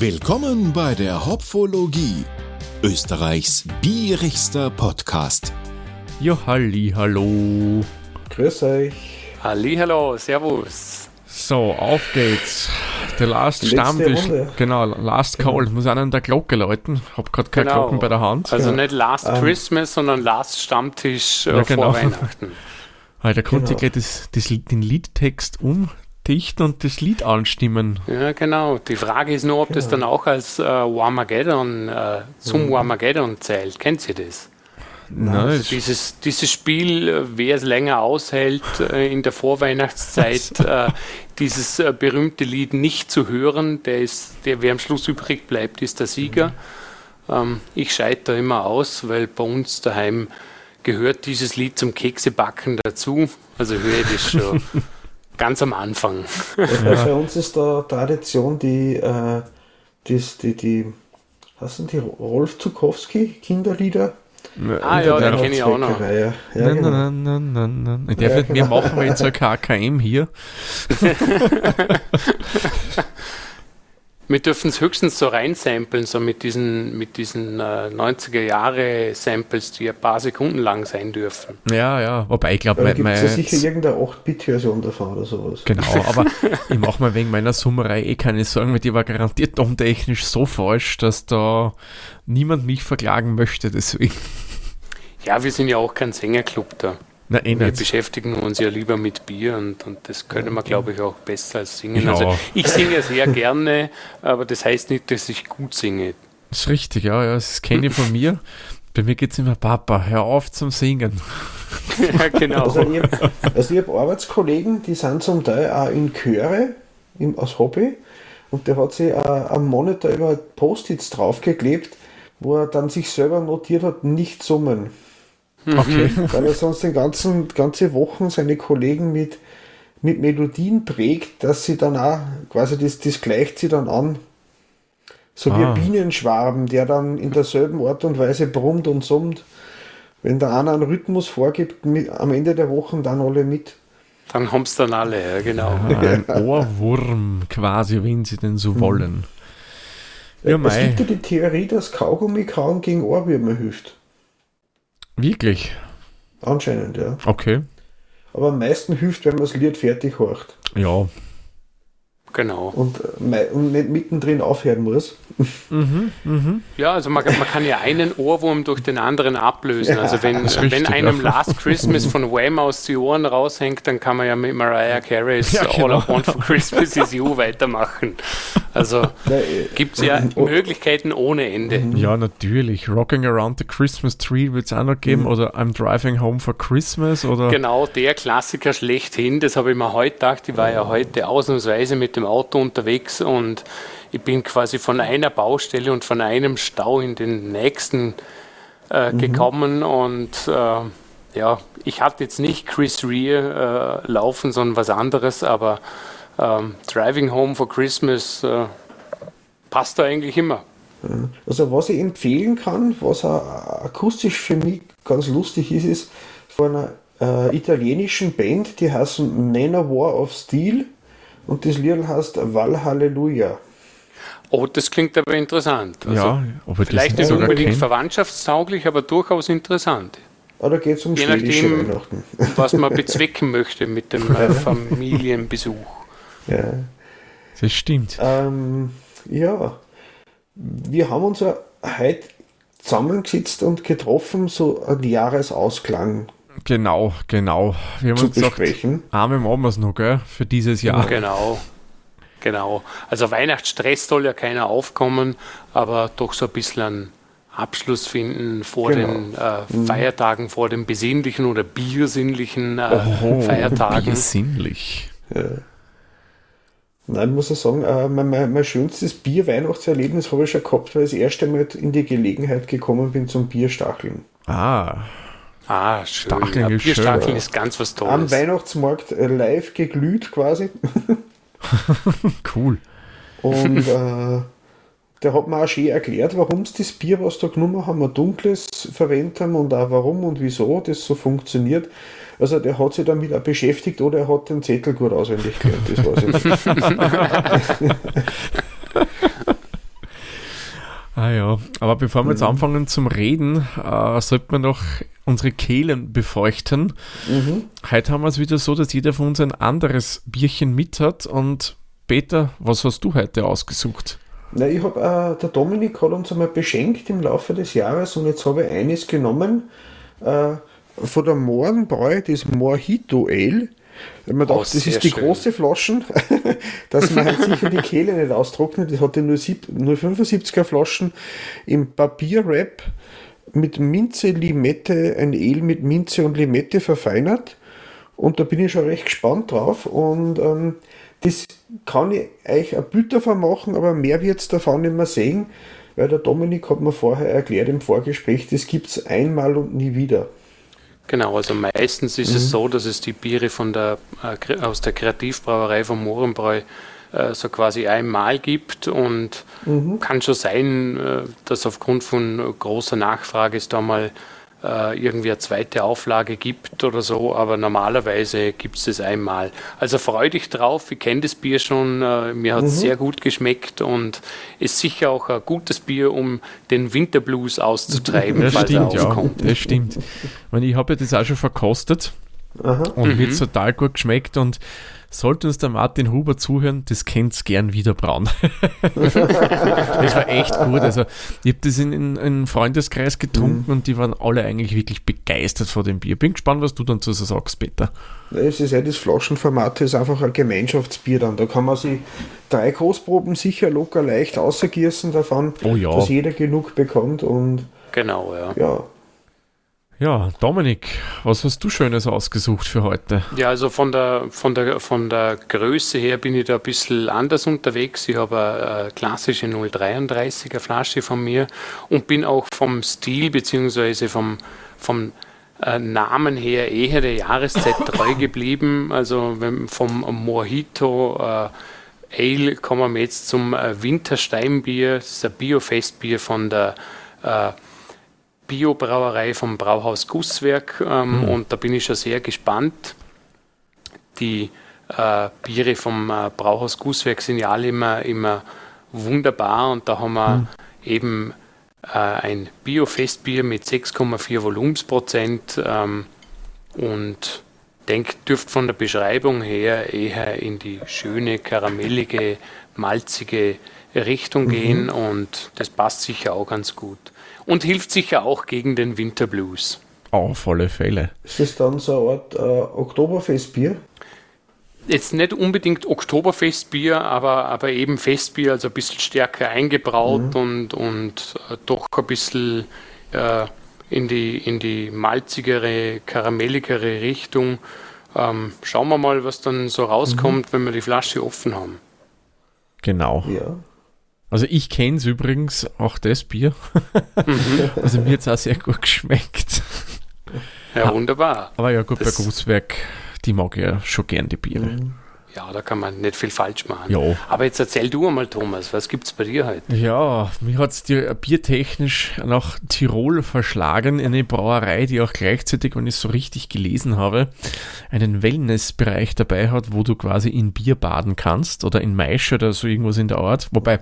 Willkommen bei der Hopfologie, Österreichs bierigster Podcast. Ja, halli, hallo. Grüß euch. Halli, hallo, servus. So, auf geht's. Der Last Letzte Stammtisch. Runde. Genau, Last Call. Ich muss an der Glocke läuten. Hab grad keine Genau. Glocken bei der Hand. Also Ja. nicht Last Ähm. Christmas, sondern Last Stammtisch äh, Ja, genau. vor Weihnachten. Weil da konnte Genau. ich gleich das, das, den Liedtext umdichten und das Lied anstimmen. Ja, genau. Die Frage ist nur, ob das dann auch als äh, Warmageddon, äh, zum Mhm. Warmageddon zählt. Kennt ihr das? Nein, Also dieses, dieses Spiel, äh, wer es länger aushält, äh, in der Vorweihnachtszeit äh, dieses äh, berühmte Lied nicht zu hören, der ist, der wer am Schluss übrig bleibt, ist der Sieger. Ähm, ich scheitere immer aus, weil bei uns daheim gehört dieses Lied zum Keksebacken dazu. Also höre ich das schon ganz am Anfang. Bei uns ist da Tradition die, äh, das, die, die, was sind die Rolf Zukowski Kinderlieder? Ah ja, den kenne ich auch noch. Ja, Nein, genau. nein, nein, nein, nein. Ich darf Ja, mehr genau. machen, weil jetzt ein KKM hier. Wir dürfen es höchstens so reinsamplen, so mit diesen, mit diesen äh, 90er-Jahre-Samples, die ein paar Sekunden lang sein dürfen. Ja, ja. Wobei, ich glaube, Da mein, gibt es mein, ja sicher irgendeine 8-Bit-Version davon oder sowas. Genau, aber ich mache mir wegen meiner Summerei eh keine Sorgen, weil die war garantiert tontechnisch so falsch, dass da niemand mich verklagen möchte, deswegen. Ja, wir sind ja auch kein Sängerclub da. Na, eh Wir nicht. beschäftigen uns ja lieber mit Bier und, und das können wir, glaube ich, auch besser als singen. Ja. Also ich singe sehr gerne, aber das heißt nicht, dass ich gut singe. Das ist richtig, ja, ja, das kenne ich von mir. Bei mir geht es immer, Papa, hör auf zum Singen. ja, genau. Also ich, also ich habe Arbeitskollegen, die sind zum Teil auch in Chöre im, als Hobby und der hat sich äh, am Monitor immer Post-its draufgeklebt, wo er dann sich selber notiert hat, nicht summen. Okay. Weil er sonst den ganzen, ganze Wochen seine Kollegen mit, mit Melodien prägt, dass sie dann auch, quasi das, das gleicht sie dann an. So wie Ah. ein Bienenschwarm, der dann in derselben Art und Weise brummt und summt. Wenn der einer einen Rhythmus vorgibt, mit, am Ende der Wochen dann alle mit. Dann haben es dann alle, ja, genau. Ah, ein Ohrwurm quasi, wenn sie denn so wollen. Ja, es mei. gibt ja die Theorie, dass Kaugummi kauen gegen Ohrwürmer hilft. Wirklich? Anscheinend, ja. Okay. Aber am meisten hilft, wenn man das Lied fertig horcht Ja. Genau. und, äh, und nicht mittendrin aufhören muss. Mhm, mhm. Ja, also man, man kann ja einen Ohrwurm durch den anderen ablösen. Also wenn, ist wenn richtig, einem ja. Last Christmas von Wham aus die Ohren raushängt, dann kann man ja mit Mariah Carey's Ja, All genau. I Want for Christmas is You weitermachen. Also äh, gibt es ja Oh. Möglichkeiten ohne Ende. Ja, natürlich. Rocking Around the Christmas Tree wird es auch noch geben. Oder I'm Driving Home for Christmas. Oder Genau der Klassiker schlechthin, das habe ich mir heute gedacht. Ich war ja heute ausnahmsweise mit dem Auto unterwegs und ich bin quasi von einer Baustelle und von einem Stau in den nächsten äh, gekommen und äh, ja, ich hatte jetzt nicht Chris Rea äh, laufen, sondern was anderes, aber ähm, Driving Home for Christmas äh, passt da eigentlich immer. Also was ich empfehlen kann, was auch akustisch für mich ganz lustig ist, ist von einer äh, italienischen Band, die heißen Nana War of Steel und das Lied heißt Valhalleluja. Oh, das klingt aber interessant. Also ja, das Vielleicht nicht unbedingt kenne. verwandtschaftstauglich, aber durchaus interessant. Oder geht es um Je nachdem- Weihnachten? was man bezwecken möchte mit dem Familienbesuch. Ja. Das stimmt. Ähm, ja, wir haben uns ja heute zusammengesetzt und getroffen, so einen Jahresausklang Genau, genau. Wir haben zu uns gesagt, besprechen. Arme machen wir es noch, gell? Für dieses Jahr. Genau. Genau. Also Weihnachtsstress soll ja keiner aufkommen, aber doch so ein bisschen einen Abschluss finden vor Genau. den äh, Feiertagen, vor den besinnlichen oder biersinnlichen äh, Oh, Feiertagen. besinnlich. Nein, ich muss ja sagen, äh, mein, mein, mein schönstes Bier-Weihnachtserlebnis habe ich schon gehabt, weil ich das erste Mal in die Gelegenheit gekommen bin zum Bierstacheln. Ah, Ah, schön. Stacheln ja, ist schön, Bierstacheln ist ganz was Am Tolles. Weihnachtsmarkt äh, live geglüht quasi. cool. Und äh, der hat mir auch schön erklärt, warum sie das Bier, was da genommen haben, ein dunkles verwendet haben und auch warum und wieso das so funktioniert. Also der hat sich damit auch beschäftigt oder er hat den Zettel gut auswendig gelernt, das weiß ich nicht. Ah ja, aber bevor wir jetzt anfangen zum Reden, äh, sollte man noch unsere Kehlen befeuchten. Mhm. Heute haben wir es wieder so, dass jeder von uns ein anderes Bierchen mit hat. Und Peter, was hast du heute ausgesucht? Na, ich habe, äh, der Dominik hat uns einmal beschenkt im Laufe des Jahres und jetzt habe ich eines genommen äh, von der Mohrenbräu, das Mojito Ale. Wenn man Oh, das ist die schön. große Flaschen, dass man halt sicher die Kehle nicht austrocknet. Das hatte nur, sieb- nur 75er Flaschen im Papierwrap mit Minze, Limette, ein Ale mit Minze und Limette verfeinert. Und da bin ich schon recht gespannt drauf. Und ähm, das kann ich euch ein Bild davon machen, aber mehr wird es davon nicht mehr sehen, weil der Dominik hat mir vorher erklärt im Vorgespräch, das gibt es einmal und nie wieder. Genau, also meistens ist es so, dass es die Biere von der, äh, aus der Kreativbrauerei von Mohrenbräu äh, so quasi einmal gibt und kann schon sein, äh, dass aufgrund von großer Nachfrage es da mal äh, irgendwie eine zweite Auflage gibt oder so, aber normalerweise gibt es es einmal. Also freu dich drauf, ich kenne das Bier schon, äh, mir hat es sehr gut geschmeckt und ist sicher auch ein gutes Bier, um den Winterblues auszutreiben, Das falls stimmt, er ja. aufkommt. Das stimmt. Ich, meine, ich habe ja das auch schon verkostet Aha. und mir Mhm. hat total gut geschmeckt und sollte uns der Martin Huber zuhören, das kennt's gern wieder braun. das war echt gut. Also ich habe das in, in, in einem Freundeskreis getrunken und die waren alle eigentlich wirklich begeistert von dem Bier. Bin gespannt, was du dann zu so sagst, Peter. Es ist ja das Flaschenformat, das ist einfach ein Gemeinschaftsbier dann. Da kann man sich drei Kostproben sicher locker leicht außergießen davon, Oh ja. dass jeder genug bekommt und Genau, ja. ja. Ja, Dominik, was hast du Schönes ausgesucht für heute? Ja, also von der, von, der, von der Größe her bin ich da ein bisschen anders unterwegs. Ich habe eine, eine klassische 033er Flasche von mir und bin auch vom Stil bzw. vom, vom äh, Namen her eher der Jahreszeit treu geblieben. Also wenn, vom Mojito äh, Ale kommen wir jetzt zum äh, Wintersteinbier. Das ist ein Biofestbier von der äh, Biobrauerei vom Brauhaus Gusswerk ähm, und da bin ich schon sehr gespannt. Die äh, Biere vom äh, Brauhaus Gusswerk sind ja alle immer, immer wunderbar und da haben wir eben äh, ein Biofestbier mit 6,4 Volumensprozent ähm, und denkt, dürft von der Beschreibung her eher in die schöne, karamellige, malzige Richtung gehen und das passt sicher auch ganz gut. Und hilft sicher auch gegen den Winterblues. Auf alle Fälle. Ist das dann so eine Art äh, Oktoberfestbier? Jetzt nicht unbedingt Oktoberfestbier, aber, aber eben Festbier, also ein bisschen stärker eingebraut und, und äh, doch ein bisschen äh, in, die, in die malzigere, karamelligere Richtung. Ähm, schauen wir mal, was dann so rauskommt, wenn wir die Flasche offen haben. Genau. Ja. Also ich kenne es übrigens, auch das Bier. also mir hat es auch sehr gut geschmeckt. Ja, wunderbar. Aber ja gut, Das- bei Großwerk, die mag ich ja schon gern, die Biere. Ja, da kann man nicht viel falsch machen. Ja. Aber jetzt erzähl du einmal, Thomas, was gibt's bei dir heute? Ja, mir hat es biertechnisch nach Tirol verschlagen, eine Brauerei, die auch gleichzeitig, wenn ich es so richtig gelesen habe, einen Wellnessbereich dabei hat, wo du quasi in Bier baden kannst oder in Maische oder so irgendwas in der Art. Wobei,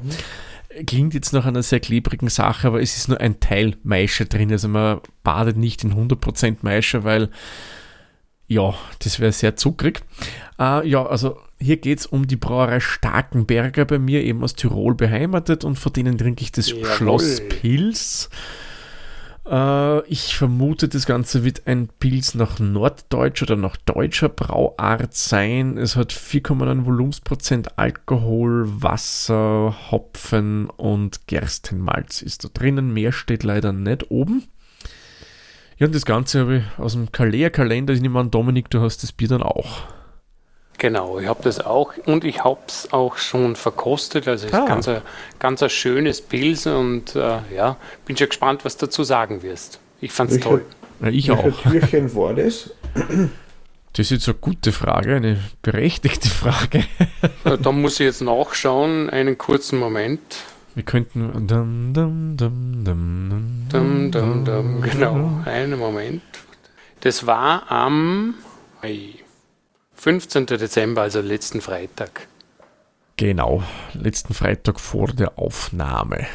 klingt jetzt nach einer sehr klebrigen Sache, aber es ist nur ein Teil Maische drin. Also man badet nicht in 100% Maische, weil ja, das wäre sehr zuckrig. Äh, ja, also hier geht es um die Brauerei Starkenberger bei mir, eben aus Tirol beheimatet und von denen trinke ich das Jawohl. Schloss Pils. Äh, ich vermute, das Ganze wird ein Pils nach norddeutsch oder nach deutscher Brauart sein. Es hat 4,9 Volumensprozent Alkohol, Wasser, Hopfen und Gerstenmalz ist da drinnen. Mehr steht leider nicht oben. Ja, und das Ganze habe ich aus dem Kalea-Kalender. Ich nehme an, Dominik, du hast das Bier dann auch. Genau, ich habe das auch und ich habe es auch schon verkostet. Also es Ah. ist ganz ein, ganz ein schönes Pilz und äh, ja, bin schon gespannt, was du dazu sagen wirst. Ich fand's Welcher- toll. Ja, ich auch. Türchen war das? Das ist jetzt eine gute Frage, eine berechtigte Frage. Da muss ich jetzt nachschauen, einen kurzen Moment. Wir könnten. Dum, dum, dum, dum, Dum, dum, dum. Genau, einen Moment. Das war am ei, 15. Dezember, also letzten Freitag. Genau, letzten Freitag vor der Aufnahme.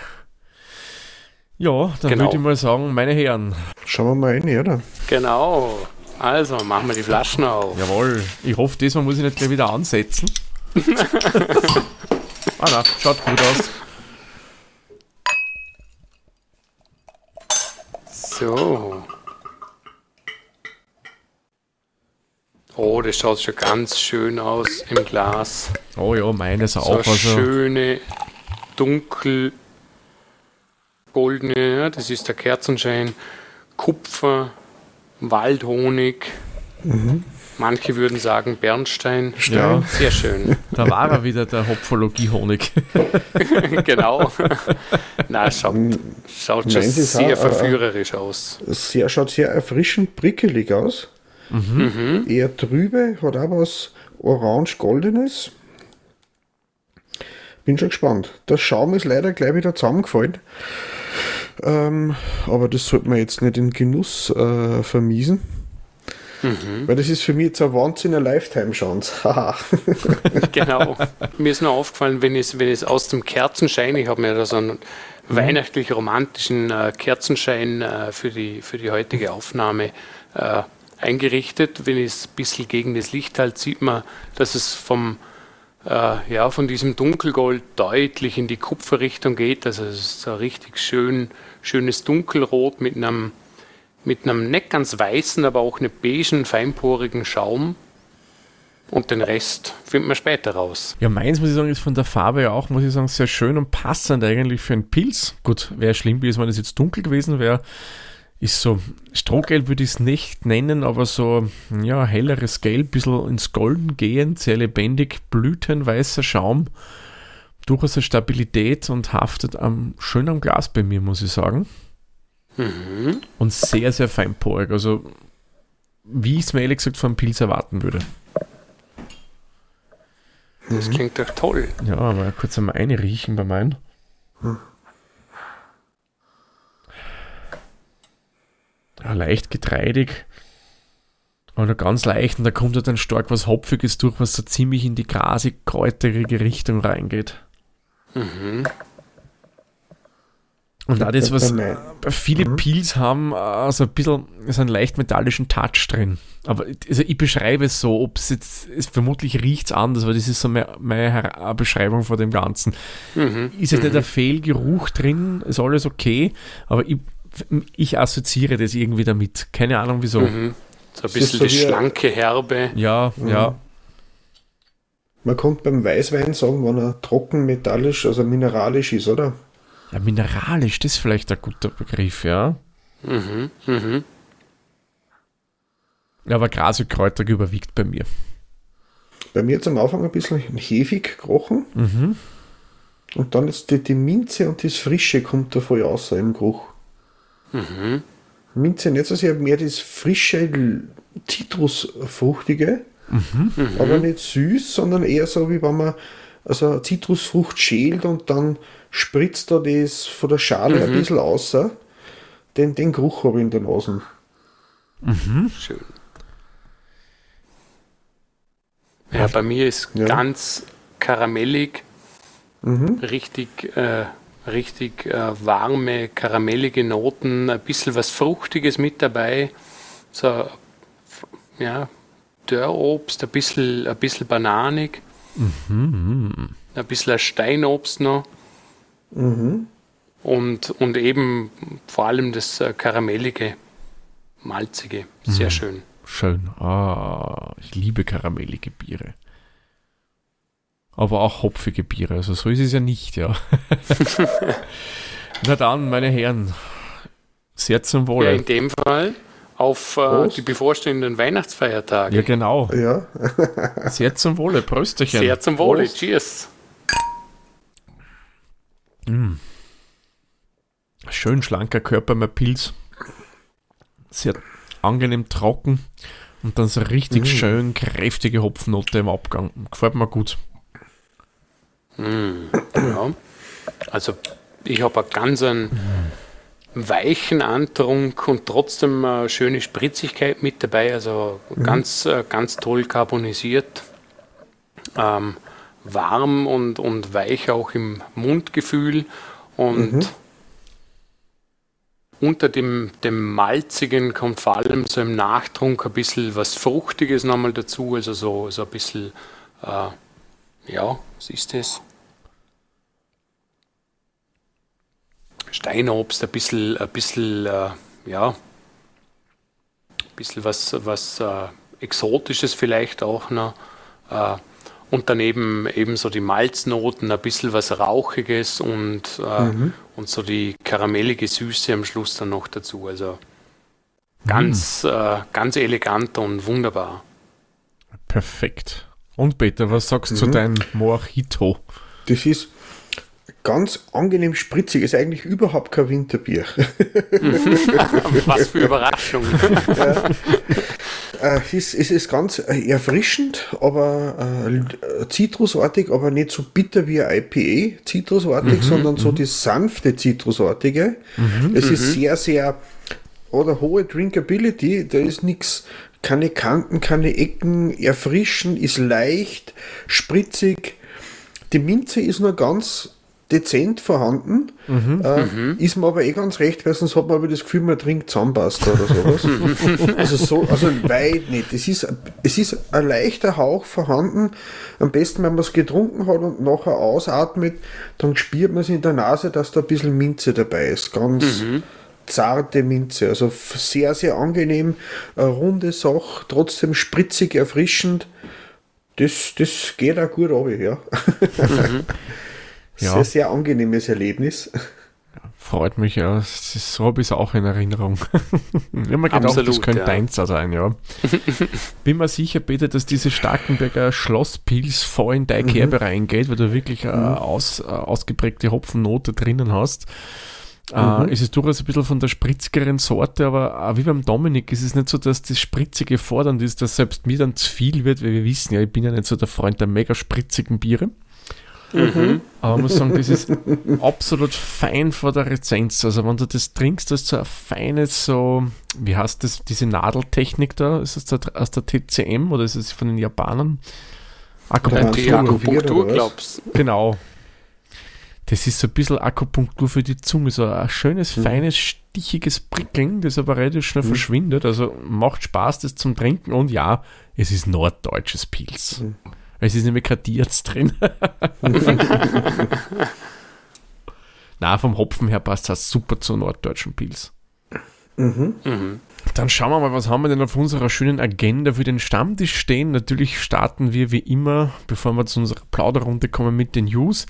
Ja, dann Genau. würde ich mal sagen, meine Herren, Schauen wir mal rein, oder? Genau. Also machen wir die Flaschen auf. jawohl. Ich hoffe, diesmal muss ich nicht gleich wieder ansetzen. ah na, schaut gut aus. So. Oh, das schaut schon ganz schön aus im Glas. Oh ja, meines So auch. eine Also, schöne, dunkel goldene, ja, das ist der Kerzenschein, Kupfer, Waldhonig. Manche würden sagen Bernstein. ja, Sehr schön. da war er wieder, der Hopfologie-Honig. genau. Na, schaut, schaut schon Nein, das ist sehr auch, äh, verführerisch aus. Sehr, schaut sehr erfrischend prickelig aus. Mhm. Eher trübe, hat auch was orange-goldenes. Bin schon gespannt. Der Schaum ist leider gleich wieder zusammengefallen. Ähm, aber das sollte man jetzt nicht in Genuss äh, vermiesen. Mhm. Weil das ist für mich jetzt ein Wahnsinn, eine Lifetime-Chance. Haha. Genau. Mir ist nur aufgefallen, wenn es, wenn es aus dem Kerzenschein, ich habe mir da so einen weihnachtlich romantischen äh, Kerzenschein äh, für, die, für die heutige Aufnahme äh, eingerichtet. Wenn es ein bisschen gegen das Licht halt sieht man, dass es vom, äh, ja, von diesem Dunkelgold deutlich in die Kupferrichtung geht. Also es ist so ein richtig schön, schönes Dunkelrot mit einem, mit einem nicht ganz weißen, aber auch nicht beigen, feinporigen Schaum. Und den Rest findet man später raus. Ja, meins, muss ich sagen, ist von der Farbe ja auch, muss ich sagen, sehr schön und passend eigentlich für einen Pilz. Gut, wäre schlimm gewesen, wenn es jetzt dunkel gewesen wäre. Ist so, Strohgelb würde ich es nicht nennen, aber so, ja, helleres Gelb, bisschen ins Golden gehend, sehr lebendig, blütenweißer Schaum. Durchaus eine Stabilität und haftet am, schön am Glas bei mir, muss ich sagen. Und sehr, sehr feinporig. Also, wie ich es mir ehrlich gesagt von Pilz erwarten würde. Das klingt doch toll. Ja, aber kurz einmal eine riechen bei meinen. Ja, leicht getreidig. Oder ganz leicht und da kommt halt dann stark was Hopfiges durch, was so ziemlich in die grasig kräuterige Richtung reingeht. Und auch das, was viele Pils haben, äh, so ein bisschen so einen leicht metallischen Touch drin. Aber also ich beschreibe es so, ob es jetzt, es vermutlich riecht es anders, weil das ist so meine, meine Her- Beschreibung von dem Ganzen. Ist jetzt nicht ein Fehlgeruch drin, ist alles okay, aber ich, ich assoziiere das irgendwie damit. Keine Ahnung wieso. Mhm. So ein bisschen so die schlanke Herbe. Ja, ja. Man kommt beim Weißwein sagen, wenn er trocken, metallisch, also mineralisch ist, oder? Ja, mineralisch, das ist vielleicht ein guter Begriff, ja. Mhm. Mhm. Ja, aber grasig kräuterig überwiegt bei mir. Bei mir jetzt am Anfang ein bisschen hefig gerochen. Und dann jetzt die, die Minze und das Frische kommt da voll raus im Geruch. Minze nicht so sehr, mehr das frische, zitrusfruchtige, aber nicht süß, sondern eher so, wie wenn man also eine Zitrusfrucht schält und dann spritzt da das von der Schale ein bisschen raus. Den, den Geruch habe ich in der Nase. Schön. Ja, bei mir ist Ja. ganz karamellig, richtig, äh, richtig äh, warme, karamellige Noten, ein bisschen was Fruchtiges mit dabei, so ja, Dörrobst, ein bisschen, ein bisschen bananig, ein bisschen ein Steinobst noch und, und eben vor allem das äh, karamellige, malzige, sehr schön. Schön. Ah, ich liebe karamellige Biere. Aber auch hopfige Biere. Also so ist es ja nicht, ja. Na dann, meine Herren. Sehr zum Ja, Wohle. in dem Fall auf äh, die bevorstehenden Weihnachtsfeiertage. Ja, genau. Ja, Sehr zum Wohle. Prösterchen. Sehr zum Wohle. Prost. Cheers. Schön schlanker Körper, mein Pilz. Sehr angenehm trocken. Und dann so richtig schön kräftige Hopfennote im Abgang. Gefällt mir gut. Ja. Also ich habe einen ganz einen weichen Antrunk und trotzdem eine schöne Spritzigkeit mit dabei. Also ganz, äh, ganz toll carbonisiert. Ähm, warm und, und weich auch im Mundgefühl. Und unter dem, dem Malzigen kommt vor allem so im Nachtrunk ein bisschen was Fruchtiges nochmal dazu, also so, so ein bisschen, äh, ja, was ist das? Steinobst, ein bisschen, ein bisschen, äh, ja, ein bisschen was, was äh, Exotisches vielleicht auch noch. Äh, und daneben eben so die Malznoten, ein bisschen was Rauchiges und, äh, mhm. und so die karamellige Süße am Schluss dann noch dazu. Also ganz, mhm. äh, ganz elegant und wunderbar. Perfekt. Und Peter, was sagst du mhm. zu deinem Mojito? Das ist ganz angenehm spritzig, ist eigentlich überhaupt kein Winterbier. was für Überraschung. ja. Äh, es, ist, es ist ganz äh, erfrischend, aber äh, zitrusartig, aber nicht so bitter wie ein IPA, zitrusartig, mhm, sondern so mhm. die sanfte zitrusartige. Mhm, es ist mhm. sehr, sehr, oder hohe Drinkability, da ist nichts, keine Kanten, keine Ecken, erfrischen, ist leicht, spritzig. Die Minze ist nur ganz dezent vorhanden. Mhm. Äh, mhm. Ist mir aber eh ganz recht, weil sonst hat man aber das Gefühl, man trinkt Zahnpasta oder sowas. also so, also weit nicht. Es ist, es ist ein leichter Hauch vorhanden. Am besten, wenn man es getrunken hat und nachher ausatmet, dann spürt man es in der Nase, dass da ein bisschen Minze dabei ist. Ganz mhm. zarte Minze. Also sehr, sehr angenehm. Eine runde Sache, trotzdem spritzig, erfrischend. Das, das geht auch gut ab, ja. Ja. Sehr, sehr angenehmes Erlebnis. freut mich, ja. So habe ich es auch in Erinnerung. ich habe mir gedacht, Absolut, das könnte ja. deins sein, ja. Bin mir sicher, Peter, dass diese Starkenberger Schlosspils voll in deine mhm. Kerbe reingeht, weil du wirklich eine mhm. aus, äh, ausgeprägte Hopfennote drinnen hast. Äh, mhm. Es ist durchaus ein bisschen von der spritzigeren Sorte, aber uh, wie beim Dominik ist es nicht so, dass das Spritzige fordernd ist, dass selbst mir dann zu viel wird, weil wir wissen ja, ich bin ja nicht so der Freund der mega spritzigen Biere. Mhm. Aber man muss sagen, das ist absolut fein vor der Rezenz. Also wenn du das trinkst, das ist so ein feines, so, wie heißt das, diese Nadeltechnik da? Ist das aus der TCM oder ist es von den Japanern? Akupunktur, Akupunktur glaubst Genau. Das ist so ein bisschen Akupunktur für die Zunge, so ein schönes, mhm. feines, stichiges Prickeln, das aber relativ schnell mhm. verschwindet. Also macht Spaß, das zum Trinken und ja, es ist norddeutsches Pilz. Mhm. Es ist nämlich kein Dirz drin. Na, vom Hopfen her passt das super zu norddeutschen Pils. Mhm. Mhm. Dann schauen wir mal, was haben wir denn auf unserer schönen Agenda für den Stammtisch stehen. Natürlich starten wir wie immer, bevor wir zu unserer Plauderrunde kommen, mit den News.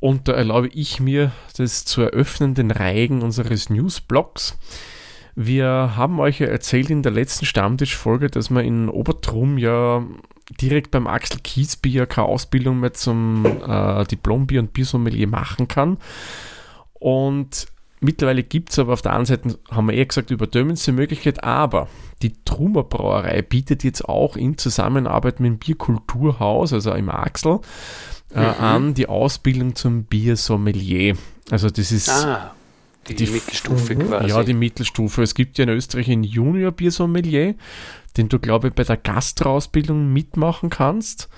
Und da erlaube ich mir, das zu eröffnen, den Reigen unseres Newsblocks. Wir haben euch ja erzählt in der letzten Stammtischfolge, dass wir in Obertrum ja direkt beim Axel Kiesbier keine Ausbildung mehr zum äh, Diplombier und Biersommelier machen kann. Und mittlerweile gibt es aber auf der anderen Seite, haben wir eher gesagt, überdömendste Möglichkeit, aber die Trumer Brauerei bietet jetzt auch in Zusammenarbeit mit dem Bierkulturhaus, also im Axel, äh, mhm. an die Ausbildung zum Biersommelier. Also das ist ah, die, die Mittelstufe quasi. Ja, die Mittelstufe. Es gibt ja in Österreich ein Junior Biersommelier den du, glaube ich, bei der Gastroausbildung mitmachen kannst.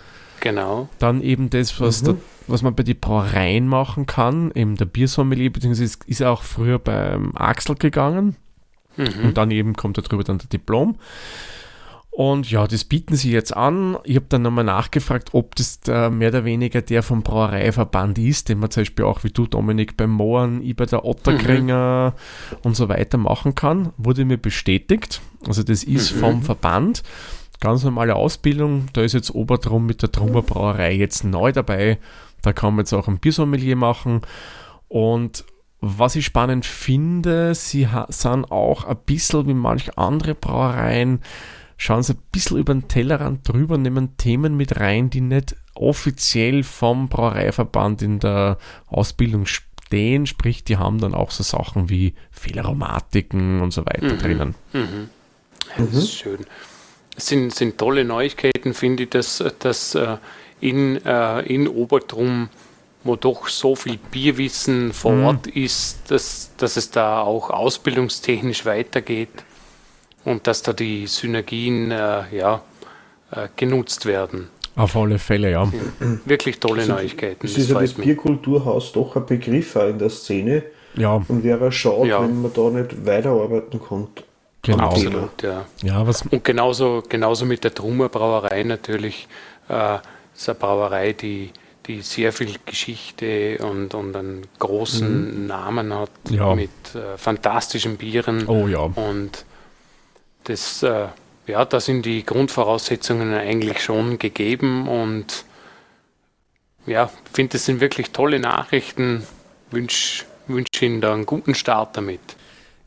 Genau. Dann eben das, was, mhm. da, was man bei den Brauereien machen kann, eben der Biersommelier, beziehungsweise ist, ist auch früher beim Axel gegangen. Mhm. Und dann eben kommt darüber dann der Diplom. Und ja, das bieten sie jetzt an. Ich habe dann nochmal nachgefragt, ob das mehr oder weniger der vom Brauereiverband ist, den man zum Beispiel auch wie du, Dominik, beim Mohren, ich bei der Otterkringer mhm. und so weiter machen kann. Wurde mir bestätigt. Also das ist mhm. vom Verband. Ganz normale Ausbildung. Da ist jetzt Obertrum mit der Trummer Brauerei jetzt neu dabei. Da kann man jetzt auch ein Biersommelier machen. Und was ich spannend finde, sie sind auch ein bisschen wie manche andere Brauereien schauen sie ein bisschen über den Tellerrand drüber, nehmen Themen mit rein, die nicht offiziell vom Brauereiverband in der Ausbildung stehen, sprich, die haben dann auch so Sachen wie Fehleraromatiken und so weiter mhm. drinnen. Mhm. Das mhm. ist schön. Es sind, sind tolle Neuigkeiten, finde ich, dass, dass äh, in, äh, in Obertrum wo doch so viel Bierwissen vor mhm. Ort ist, dass, dass es da auch ausbildungstechnisch weitergeht und dass da die Synergien äh, ja, äh, genutzt werden. Auf alle Fälle, ja. Wirklich tolle also, Neuigkeiten. Es ist ja das Bierkulturhaus doch ein Begriff in der Szene. Ja. Und wäre schade, ja. wenn man da nicht weiterarbeiten konnte. Genau. Absolut, ja. ja was und genauso, genauso mit der Trummer Brauerei natürlich. Äh, ist eine Brauerei, die, die sehr viel Geschichte und, und einen großen mhm. Namen hat ja. mit äh, fantastischen Bieren. Oh ja. Und das, äh, ja, da sind die Grundvoraussetzungen eigentlich schon gegeben und ja, finde, das sind wirklich tolle Nachrichten. Wünsche wünsch Ihnen da einen guten Start damit.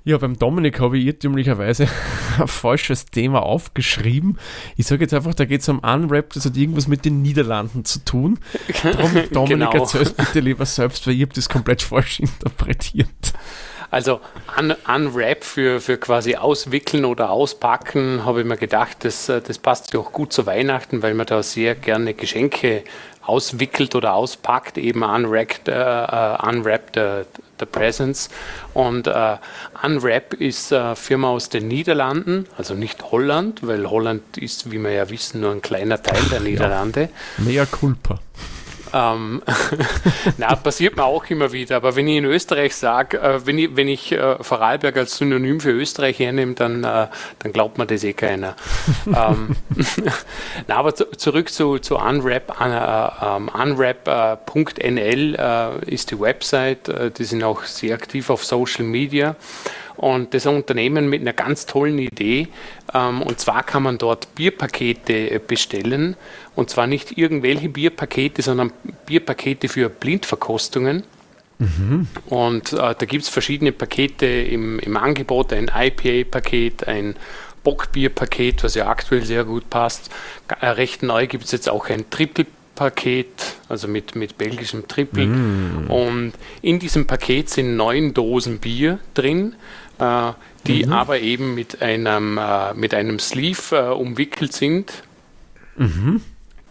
Ja, beim Dominik habe ich irrtümlicherweise ein falsches Thema aufgeschrieben. Ich sage jetzt einfach, da geht es um Unwrapped, das hat irgendwas mit den Niederlanden zu tun. Darum, Dominik, genau. erzähl bitte lieber selbst, weil ich habe das komplett falsch interpretiert. Also un Unwrap für, für quasi auswickeln oder auspacken, habe ich mir gedacht, das, das passt ja auch gut zu Weihnachten, weil man da sehr gerne Geschenke auswickelt oder auspackt, eben unwrapped, äh, uh, unwrapped uh, the Presence. Und äh, Unwrap ist eine Firma aus den Niederlanden, also nicht Holland, weil Holland ist, wie wir ja wissen, nur ein kleiner Teil der Niederlande. Ja. Mea culpa. Ähm, na, passiert mir auch immer wieder. Aber wenn ich in Österreich sage, äh, wenn ich, wenn ich äh, Vorarlberg als Synonym für Österreich hernehme, dann, äh, dann glaubt mir das eh keiner. ähm, na, aber zu, zurück zu, zu Unwrap. Uh, um, Unwrap.nl uh, ist die Website. Die sind auch sehr aktiv auf Social Media. Und das ist ein Unternehmen mit einer ganz tollen Idee. Ähm, und zwar kann man dort Bierpakete äh, bestellen. Und zwar nicht irgendwelche Bierpakete, sondern Bierpakete für Blindverkostungen. Mhm. Und äh, da gibt es verschiedene Pakete im, im Angebot, ein IPA-Paket, ein Bockbier-Paket, was ja aktuell sehr gut passt. Äh, recht neu gibt es jetzt auch ein Triple Paket, also mit, mit belgischem Triple. Mm. Und in diesem Paket sind neun Dosen Bier drin äh, die mhm. aber eben mit einem, äh, mit einem Sleeve äh, umwickelt sind. Mhm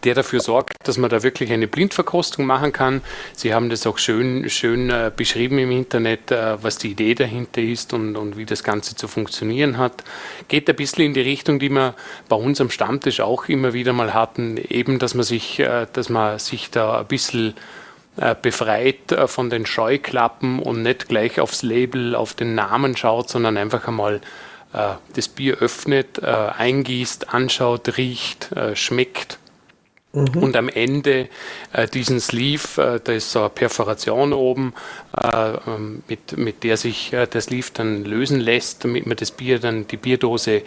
der dafür sorgt, dass man da wirklich eine Blindverkostung machen kann. Sie haben das auch schön, schön äh, beschrieben im Internet, äh, was die Idee dahinter ist und, und wie das Ganze zu funktionieren hat. Geht ein bisschen in die Richtung, die wir bei uns am Stammtisch auch immer wieder mal hatten, eben, dass man sich, äh, dass man sich da ein bisschen befreit äh, von den Scheuklappen und nicht gleich aufs Label, auf den Namen schaut, sondern einfach einmal äh, das Bier öffnet, eingießt, anschaut, riecht, schmeckt. Mhm. Und am Ende äh, diesen Sleeve, äh, da ist so eine Perforation oben, äh, ähm, mit, mit der sich äh, der Sleeve dann lösen lässt, damit man das Bier dann, die Bierdose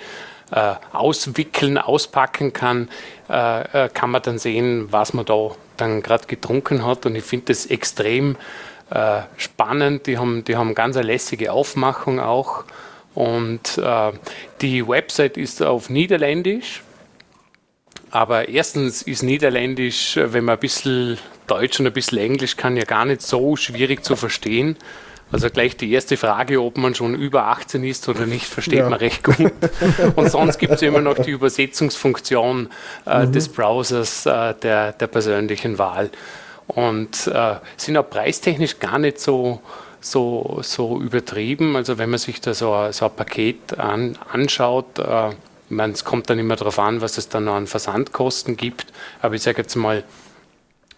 auswickeln, auspacken kann, kann man dann sehen, was man da dann gerade getrunken hat. Und ich finde das extrem äh, spannend. Die haben, die haben ganz eine lässige Aufmachung auch. Und äh, die Website ist auf Niederländisch. Aber erstens ist Niederländisch, wenn man ein bisschen Deutsch und ein bisschen Englisch kann, ja gar nicht so schwierig zu verstehen. Also gleich die erste Frage, ob man schon über 18 ist oder nicht, versteht ja. man recht gut. Und sonst gibt es immer noch die Übersetzungsfunktion äh, mhm. des Browsers äh, der, der persönlichen Wahl. Und äh, sind auch preistechnisch gar nicht so, so, so übertrieben. Also wenn man sich da so, so ein Paket an, anschaut, äh, ich meine, es kommt dann immer darauf an, was es dann noch an Versandkosten gibt. Aber ich sage jetzt mal,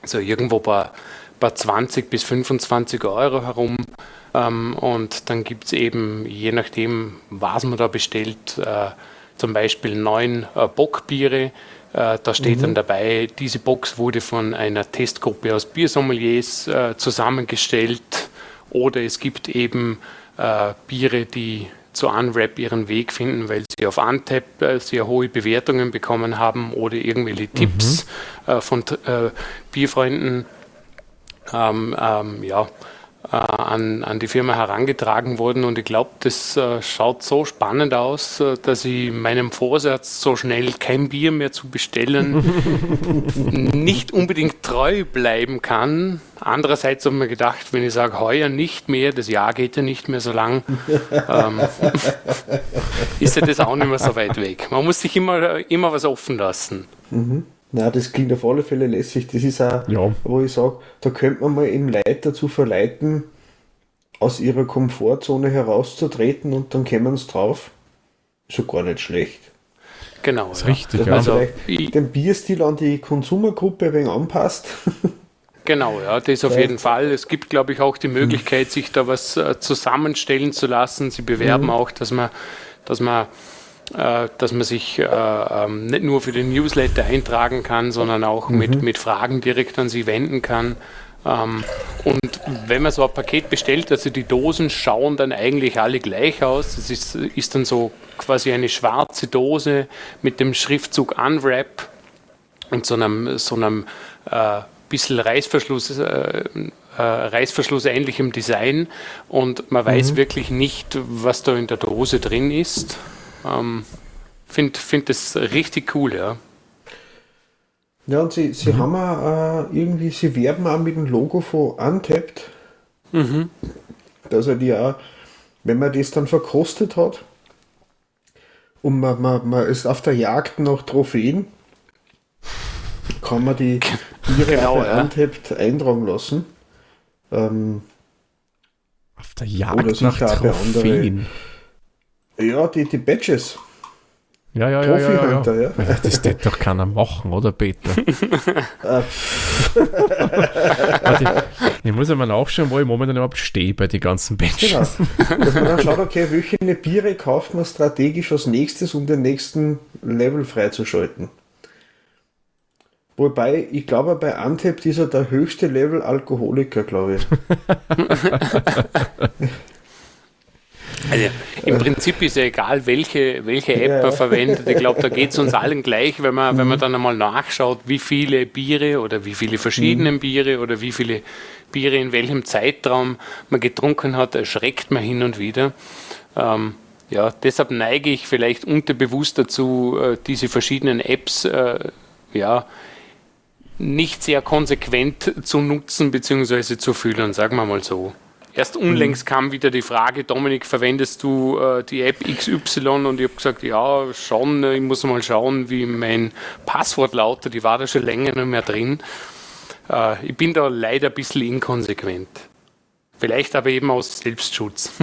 so irgendwo bei, bei 20 bis 25 Euro herum ähm, und dann gibt es eben, je nachdem, was man da bestellt, äh, zum Beispiel neun äh, Bockbiere. Äh, da steht mhm. dann dabei, diese Box wurde von einer Testgruppe aus Biersommeliers äh, zusammengestellt. Oder es gibt eben äh, Biere, die zu Unwrap ihren Weg finden, weil sie auf Untap äh, sehr hohe Bewertungen bekommen haben oder irgendwelche mhm. Tipps von Bierfreunden. Ähm, ähm, ja, an, an die Firma herangetragen wurden. Und ich glaube, das äh, schaut so spannend aus, äh, dass ich meinem Vorsatz, so schnell kein Bier mehr zu bestellen, nicht unbedingt treu bleiben kann. Andererseits habe ich mir gedacht, wenn ich sage, heuer nicht mehr, das Jahr geht ja nicht mehr so lang, ähm, ist ja das auch nicht mehr so weit weg. Man muss sich immer, immer was offen lassen. Mhm. Na, das klingt auf alle Fälle lässig. Das ist auch, ja. wo ich sage, da könnte man mal eben Leute dazu verleiten, aus ihrer Komfortzone herauszutreten und dann kämen sie drauf. So gar nicht schlecht. Genau. Das ist ja. richtig, Dass man also, den Bierstil an die Konsumergruppe ein wenig anpasst. Genau, ja, das auf jeden Fall. Es gibt, glaube ich, auch die Möglichkeit, sich da was äh, zusammenstellen zu lassen. Sie bewerben mhm. auch, dass man, dass man, dass man sich äh, ähm, nicht nur für den Newsletter eintragen kann, sondern auch mhm. mit, mit Fragen direkt an Sie wenden kann. Ähm, und wenn man so ein Paket bestellt, also die Dosen schauen dann eigentlich alle gleich aus. Das ist, ist dann so quasi eine schwarze Dose mit dem Schriftzug Unwrap und so einem, so einem äh, bisschen Reißverschluss, äh, äh, Reißverschluss ähnlichem Design und man weiß mhm. wirklich nicht, was da in der Dose drin ist. Ähm, Finde find das richtig cool, ja. Ja, und sie, sie mhm. haben auch, äh, irgendwie, sie werben auch mit dem Logo von Untapped. Mhm. Dass er die auch, wenn man das dann verkostet hat und man, man, man ist auf der Jagd nach Trophäen, kann man die Biere genau, auch ja. Untapped eintragen lassen. Ähm, auf der Jagd nach Trophäen? Andere, ja, die, die Badges. Ja, ja, ja, ja, ja. ja. Das wird doch keiner machen, oder Peter? Warte, ich muss einmal nachschauen, wo ich momentan überhaupt stehe bei den ganzen Benches. Genau. Dass man dann schaut, okay, welche Biere kauft man strategisch als nächstes, um den nächsten Level freizuschalten. Wobei, ich glaube, bei Antep ist er der höchste Level Alkoholiker, glaube ich. Also im Prinzip ist ja egal, welche, welche App man verwendet. Ich glaube, da geht es uns allen gleich, wenn man, mhm. wenn man dann einmal nachschaut, wie viele Biere oder wie viele verschiedene mhm. Biere oder wie viele Biere in welchem Zeitraum man getrunken hat, erschreckt man hin und wieder. Ähm, ja, deshalb neige ich vielleicht unterbewusst dazu, äh, diese verschiedenen Apps äh, ja, nicht sehr konsequent zu nutzen bzw. zu fühlen, sagen wir mal so. Erst unlängst mhm. kam wieder die Frage, Dominik, verwendest du äh, die App XY? Und ich habe gesagt, ja, schon, ich muss mal schauen, wie mein Passwort lautet. Die war da schon länger nicht mehr drin. Äh, ich bin da leider ein bisschen inkonsequent. Vielleicht aber eben aus Selbstschutz.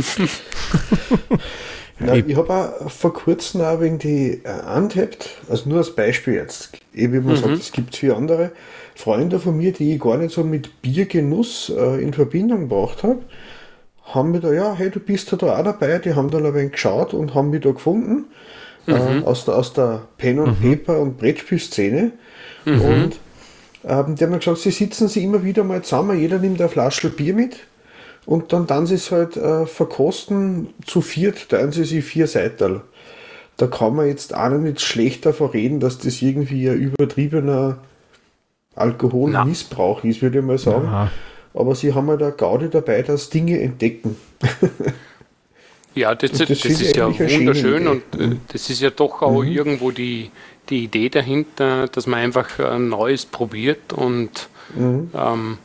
Na, ich habe auch vor kurzem auch wegen die äh, Untapped, also nur als Beispiel jetzt, eh wie man mhm. sagt, es gibt vier andere Freunde von mir, die ich gar nicht so mit Biergenuss äh, in Verbindung gebracht habe, haben mir da, ja, hey, du bist da, da auch dabei, die haben dann ein wenig geschaut und haben mich da gefunden, äh, mhm. äh, aus, der, aus der Pen und mhm. Paper und Brettspielszene. Mhm. Und ähm, die haben mir gesagt, sie sitzen sie immer wieder mal zusammen, jeder nimmt eine Flasche Bier mit und dann dann sie es halt äh, verkosten, zu viert teilen sie sich vier Seitel. Da kann man jetzt auch nicht schlecht davon reden, dass das irgendwie ein übertriebener Alkoholmissbrauch ist, würde ich mal sagen. Aha. Aber sie haben halt eine Gaudi dabei, dass Dinge entdecken. ja, das, das, das ist ja wunderschön und äh, das ist ja doch auch mhm. irgendwo die, die Idee dahinter, dass man einfach ein Neues probiert und mhm. ähm,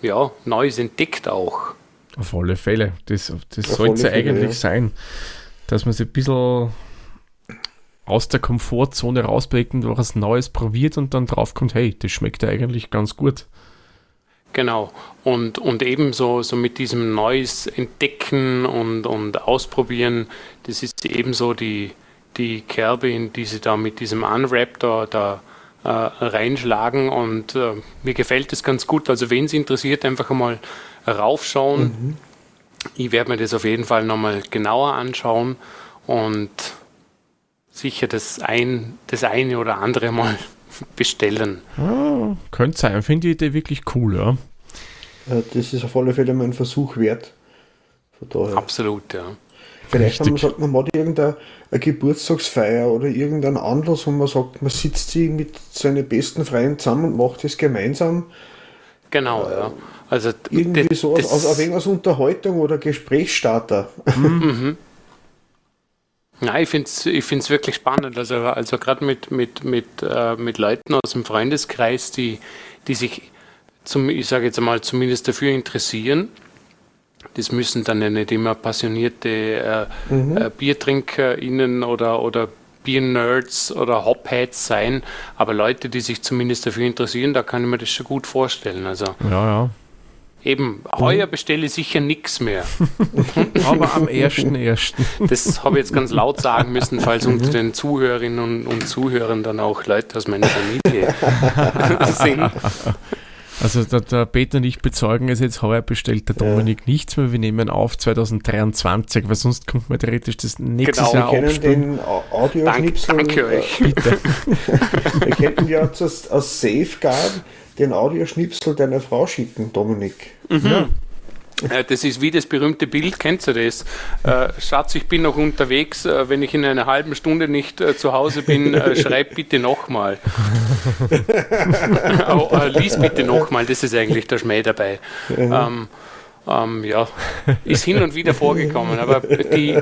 ja, Neues entdeckt auch. Auf alle Fälle. Das, das sollte es eigentlich ja. sein, dass man sich ein bisschen aus der Komfortzone rausblickt und was Neues probiert und dann draufkommt, hey, das schmeckt ja eigentlich ganz gut. Genau. Und, und ebenso so mit diesem Neues entdecken und, und ausprobieren, das ist ebenso die, die Kerbe, in die sie da mit diesem Unwrap da, da äh, reinschlagen. Und äh, mir gefällt das ganz gut. Also wen es interessiert, einfach mal raufschauen. Mhm. Ich werde mir das auf jeden Fall nochmal genauer anschauen und sicher das, ein, das eine oder andere mal bestellen. Ah, könnte sein, finde ich die wirklich cool, ja. Das ist auf alle Fälle mal ein Versuch wert. Absolut, ja. Vielleicht man sagt, man macht irgendeine Geburtstagsfeier oder irgendein Anlass, wo man sagt, man sitzt sich mit seinen besten Freunden zusammen und macht das gemeinsam. Genau, äh, ja. Also irgendwie so aus, aus, aus Unterhaltung oder Gesprächsstarter. Mhm. Nein, ich finde es ich find's wirklich spannend. Also, also gerade mit, mit, mit, äh, mit Leuten aus dem Freundeskreis, die, die sich, zum, ich sage jetzt mal, zumindest dafür interessieren. Das müssen dann ja nicht immer passionierte äh, mhm. äh, BiertrinkerInnen oder, oder Bier-Nerds oder Hopheads sein, aber Leute, die sich zumindest dafür interessieren, da kann ich mir das schon gut vorstellen. Also, ja, ja. Eben, heuer bestelle ich sicher nichts mehr. Aber am 1.1. Das habe ich jetzt ganz laut sagen müssen, falls unter den Zuhörerinnen und, und Zuhörern dann auch Leute aus meiner Familie sind. Also der, der Peter und ich bezeugen es jetzt, heuer bestellt der Dominik ja. nichts mehr. Wir nehmen auf 2023, weil sonst kommt man theoretisch das nächste genau, Jahr wir können den Audioschnipsel... Dank, danke euch. Bitte. wir könnten ja als Safeguard den Audioschnipsel deiner Frau schicken, Dominik. Mhm. Ja. Äh, das ist wie das berühmte Bild, kennst du das? Äh, Schatz, ich bin noch unterwegs, äh, wenn ich in einer halben Stunde nicht äh, zu Hause bin, äh, schreib bitte nochmal. oh, lies bitte nochmal, das ist eigentlich der Schmäh dabei. Ähm, ähm, ja, ist hin und wieder vorgekommen, aber die,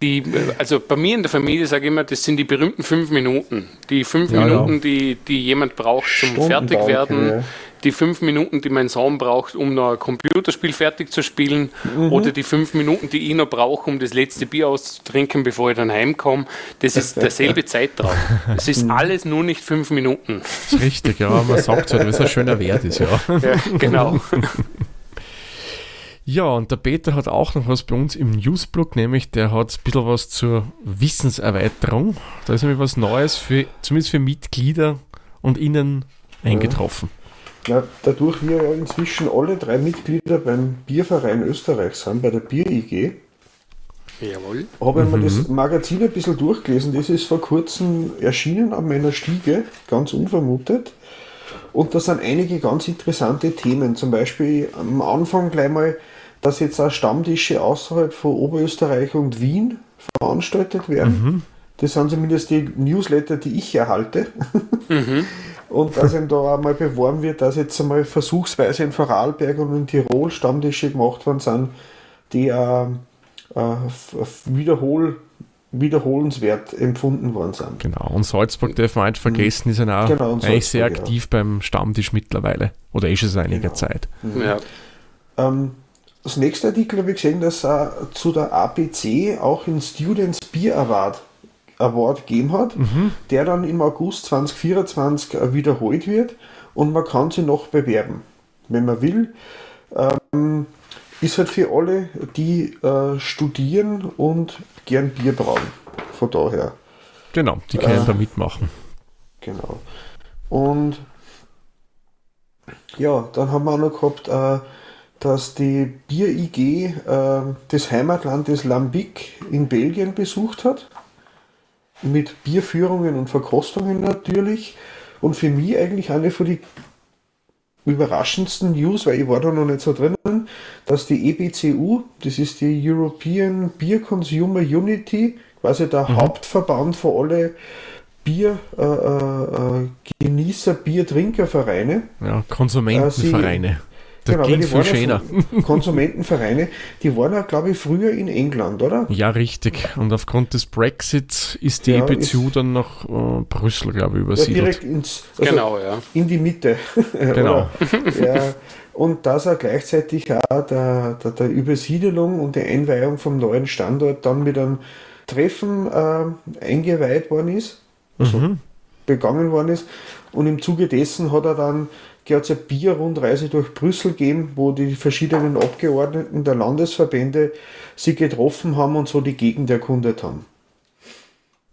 die, also bei mir in der Familie sage ich immer, das sind die berühmten fünf Minuten. Die fünf ja, Minuten, ja. Die, die jemand braucht zum Fertigwerden. Ja die fünf Minuten, die mein Sohn braucht, um noch ein Computerspiel fertig zu spielen, mhm. oder die fünf Minuten, die ich noch brauche, um das letzte Bier auszutrinken, bevor ich dann heimkomme, das ist derselbe Zeitraum. Es ist mhm. alles nur nicht fünf Minuten. Das ist richtig, ja, man sagt halt, was ein schöner Wert ist, ja. ja genau. Ja, und der Peter hat auch noch was bei uns im Newsblog, nämlich der hat ein bisschen was zur Wissenserweiterung. Da ist nämlich was Neues, für, zumindest für Mitglieder und Ihnen eingetroffen. Ja, dadurch wir ja inzwischen alle drei Mitglieder beim Bierverein Österreich sind, bei der Bier-IG, Jawohl. habe ich mir das mhm. Magazin ein bisschen durchgelesen. Das ist vor kurzem erschienen an meiner Stiege, ganz unvermutet. Und da sind einige ganz interessante Themen. Zum Beispiel am Anfang gleich mal, dass jetzt auch Stammtische außerhalb von Oberösterreich und Wien veranstaltet werden. Mhm. Das sind zumindest die Newsletter, die ich erhalte. Mhm. Und dass ihm da einmal beworben wird, dass jetzt einmal versuchsweise in Vorarlberg und in Tirol Stammtische gemacht worden sind, die äh, äh, wiederhol, wiederholenswert empfunden worden sind. Genau, und Salzburg darf man nicht vergessen, ist ja auch genau, eigentlich sehr aktiv ja. beim Stammtisch mittlerweile. Oder ist es einiger genau. Zeit. Mhm. Ja. Ähm, das nächste Artikel habe ich gesehen, dass äh, zu der APC auch ein Students Beer Award Award gegeben hat, mhm. der dann im August 2024 äh, wiederholt wird und man kann sich noch bewerben, wenn man will. Ähm, ist halt für alle, die äh, studieren und gern Bier brauen. Von daher. Genau, die können äh, da mitmachen. Genau. Und ja, dann haben wir auch noch gehabt, äh, dass die Bier-IG äh, das Heimatland des Lambic in Belgien besucht hat mit Bierführungen und Verkostungen natürlich. Und für mich eigentlich eine von den überraschendsten News, weil ich war da noch nicht so drinnen, dass die EBCU, das ist die European Beer Consumer Unity, quasi der mhm. Hauptverband für alle Bier, äh, äh, Genießer, Biertrinkervereine. Ja, Konsumentenvereine. Da genau, ging viel schöner. Konsumentenvereine, die waren ja, glaube ich, früher in England, oder? Ja, richtig. Und aufgrund des Brexits ist die ja, EBCU dann nach äh, Brüssel, glaube ich, übersiedelt. Ja, direkt ins, also genau, ja. in die Mitte. genau. ja, und dass er gleichzeitig auch der, der, der, Übersiedelung und der Einweihung vom neuen Standort dann mit einem Treffen äh, eingeweiht worden ist, also mhm. begangen worden ist. Und im Zuge dessen hat er dann hat es eine Bierrundreise durch Brüssel gegeben, wo die verschiedenen Abgeordneten der Landesverbände sich getroffen haben und so die Gegend erkundet haben.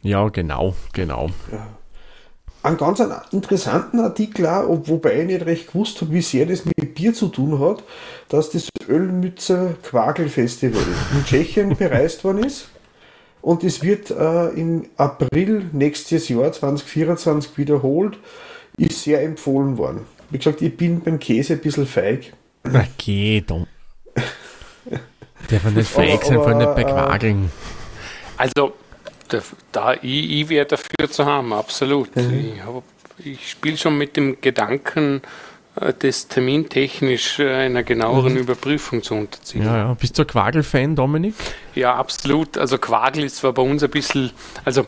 Ja, genau, genau. Ja. Einen ganz interessanten Artikel auch, wobei ich nicht recht gewusst habe, wie sehr das mit Bier zu tun hat, dass das Ölmützer Quagelfestival in Tschechien bereist worden ist. Und es wird äh, im April nächstes Jahr 2024 wiederholt, ist sehr empfohlen worden. Wie gesagt, ich bin beim Käse ein bisschen feig. Na geh, dumm. Der von nicht feig sein, von nicht bei äh, Quageln. Also, da, da ich, ich wäre dafür zu haben, absolut. Mhm. Ich, ich spiele schon mit dem Gedanken, äh, das termintechnisch äh, einer genaueren mhm. Überprüfung zu unterziehen. Ja, ja. Bist du ein Quagel-Fan, Dominik? Ja, absolut. Also Quagel ist zwar bei uns ein bisschen, also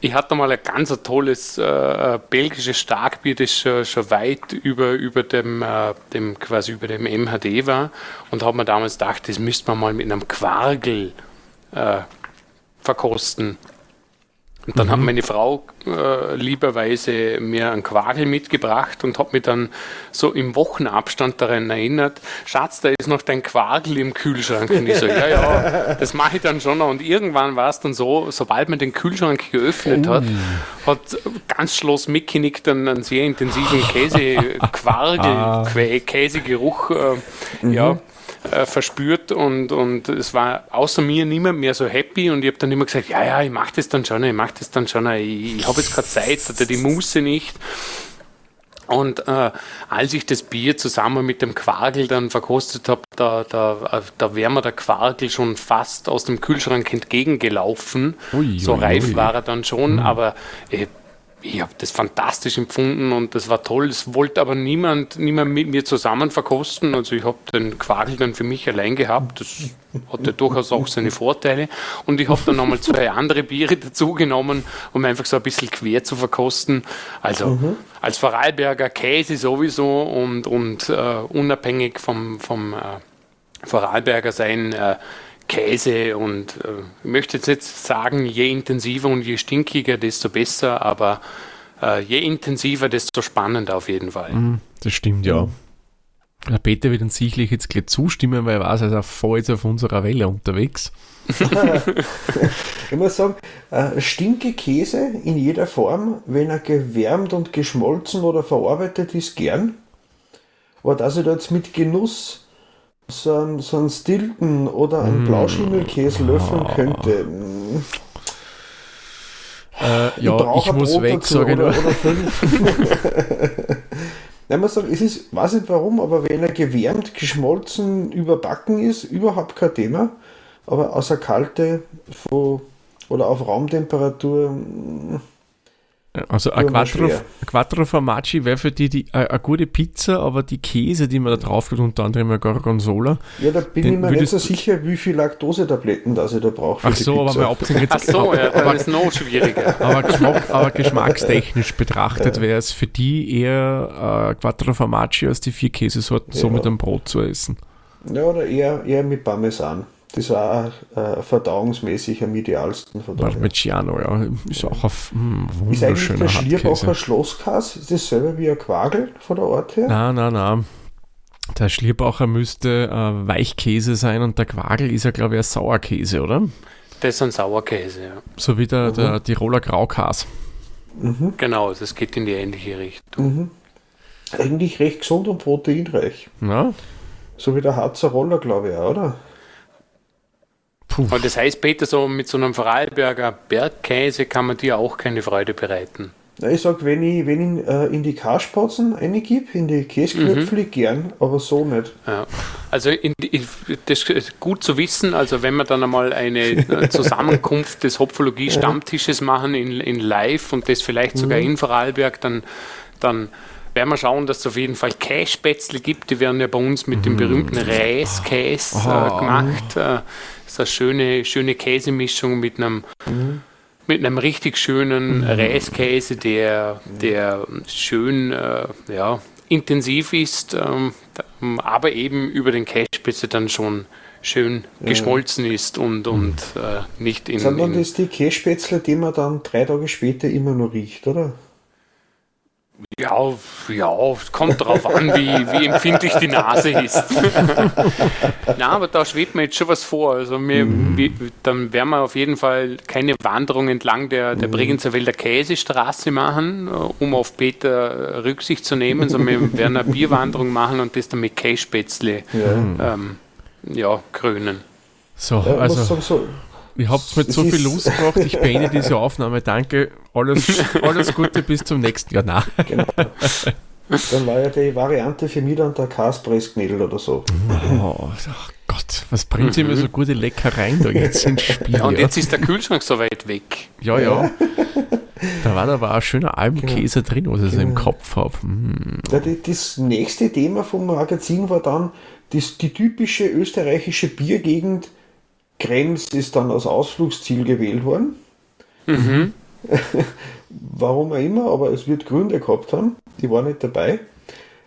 ich hatte mal ein ganz tolles äh, belgisches Starkbier, das schon, schon weit über, über dem, äh, dem quasi über dem MHD war und habe mir damals gedacht, das müsste man mal mit einem Quargel äh, verkosten. Und dann mhm. hat meine Frau äh, lieberweise mir einen Quagel mitgebracht und hat mich dann so im Wochenabstand daran erinnert, Schatz, da ist noch dein Quagel im Kühlschrank. Und ich so, ja, ja, das mache ich dann schon noch. Und irgendwann war es dann so, sobald man den Kühlschrank geöffnet hat, oh. hat ganz Schloss Mickenick dann einen sehr intensiven Käse-Quagel, ah. Käsegeruch, äh, mhm. ja, äh, verspürt und, und es war außer mir niemand mehr so happy und ich habe dann immer gesagt, ja, ja, ich mache das dann schon, ich mache das dann schon, ich, ich habe jetzt keine Zeit oder die Muße nicht. Und äh, als ich das Bier zusammen mit dem Quargel dann verkostet habe, da, da, da wäre mir der Quargel schon fast aus dem Kühlschrank entgegengelaufen. Ui, so ui, reif ui. war er dann schon, mhm. aber äh, ich habe das fantastisch empfunden und das war toll. Es wollte aber niemand, niemand mit mir zusammen verkosten. Also ich habe den Quagel dann für mich allein gehabt. Das hatte durchaus auch seine Vorteile. Und ich habe dann nochmal zwei andere Biere dazugenommen, um einfach so ein bisschen quer zu verkosten. Also mhm. als Vorarlberger Käse sowieso und, und uh, unabhängig vom, vom uh, Vorarlberger sein. Uh, Käse und äh, ich möchte jetzt nicht sagen, je intensiver und je stinkiger, desto besser, aber äh, je intensiver, desto spannender auf jeden Fall. Mm, das stimmt, ja. Der Peter wird uns sicherlich jetzt gleich zustimmen, weil er weiß, er ist voll jetzt auf unserer Welle unterwegs. ich muss sagen, äh, stinke Käse in jeder Form, wenn er gewärmt und geschmolzen oder verarbeitet ist, gern. Aber dass ich da jetzt mit Genuss so ein, so ein Stilton oder ein mm. Blauschimmelkäse löffeln könnte. Äh, ja, ich muss weg, sage ich nur. Oder, Nein, man sagt, es ist, weiß nicht warum, aber wenn er gewärmt, geschmolzen, überbacken ist, überhaupt kein Thema. Aber außer kalte von, oder auf Raumtemperatur mm, also ein Quattro, Quattro Formaggi wäre für die, die eine gute Pizza, aber die Käse, die man da drauf tut, unter anderem ein Gorgonzola. Ja, da bin ich mir nicht so sicher, wie viele Laktosetabletten das ich da brauche. Ach so, aber mal abgesehen jetzt. Ach so, ja, aber, ist noch schwieriger. Aber, Geschmack, aber geschmackstechnisch betrachtet wäre es für die eher äh, Quattro Formaggi als die vier Käsesorten ja. so mit einem Brot zu essen. Ja, oder eher, eher mit Parmesan. Das war äh, verdauungsmäßig am idealsten. Parmigiano, ja. Ist auch auf hm, Ist eigentlich der Schlierbacher Schlosskas, ist das selber wie ein Quagel von der Art her? Nein, nein, nein. Der Schlierbacher müsste äh, Weichkäse sein und der Quagel ist ja, glaube ich, ein Sauerkäse, oder? Das ist ein Sauerkäse, ja. So wie der, mhm. der Tiroler Graukas. Mhm. Genau, das geht in die ähnliche Richtung. Mhm. Eigentlich recht gesund und proteinreich. Ja. So wie der Harzer Roller, glaube ich, auch, oder? Puh. Und das heißt, Peter, so mit so einem Vorarlberger Bergkäse kann man dir auch keine Freude bereiten. Ich sage, wenn ich, wenn ich äh, in die Karspatzen reingebe, in die Käseknöpfle, mhm. gern, aber so nicht. Ja. Also in, in, das ist gut zu wissen, also wenn wir dann einmal eine äh, Zusammenkunft des Hopfologie-Stammtisches machen in, in Live und das vielleicht sogar mhm. in Vorarlberg, dann, dann werden wir schauen, dass es auf jeden Fall Kässpätzle gibt. Die werden ja bei uns mit dem mhm. berühmten Reiskäse äh, gemacht. Äh, ist eine schöne, schöne Käsemischung mit einem, mhm. mit einem richtig schönen mhm. Reiskäse, der, der schön äh, ja, intensiv ist, ähm, aber eben über den Käsespitze dann schon schön ja. geschmolzen ist und, und mhm. äh, nicht in. Sind dann das die Kässpätzle, die man dann drei Tage später immer noch riecht, oder? Ja, ja, kommt darauf an, wie, wie empfindlich die Nase ist. Na, aber da schwebt mir jetzt schon was vor. Also mir, mhm. wie, dann werden wir auf jeden Fall keine Wanderung entlang der, der mhm. Bregenzer Wälder Käsestraße machen, äh, um auf Peter Rücksicht zu nehmen, sondern wir werden eine Bierwanderung machen und das dann mit Kässpätzle ja. Ähm, ja, krönen. So, also. Ihr habt mit so viel Lust gebracht. Ich beende diese Aufnahme. Danke. Alles, alles Gute bis zum nächsten Jahr. Nein. Genau. Dann war ja die Variante für mich dann der Kaspressknädel oder so. Oh, oh Gott, was bringt sie mir so gute Leckereien da jetzt ins Spiel? Ja, und jetzt ist der Kühlschrank so weit weg. Ja, ja. Da war aber auch ein schöner Almkäse genau. drin, was ich genau. so im genau. Kopf habe. Mm. Ja, das nächste Thema vom Magazin war dann das, die typische österreichische Biergegend Krems ist dann als Ausflugsziel gewählt worden. Mhm. Warum auch immer, aber es wird Gründe gehabt haben. Die waren nicht dabei.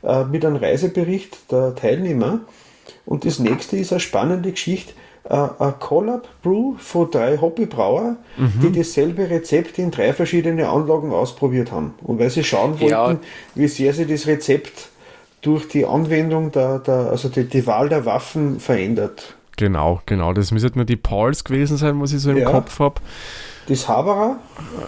Äh, mit einem Reisebericht der Teilnehmer. Und das nächste ist eine spannende Geschichte. ein Collab Brew von drei Hobbybrauer, die dasselbe Rezept in drei verschiedene Anlagen ausprobiert haben. Und weil sie schauen wollten, Ja. wie sehr sie das Rezept durch die Anwendung der, der also die, die Wahl der Waffen verändert. Genau, genau. Das müsste nur die Pauls gewesen sein, was ich so im Ja. Kopf habe. Das Haberer,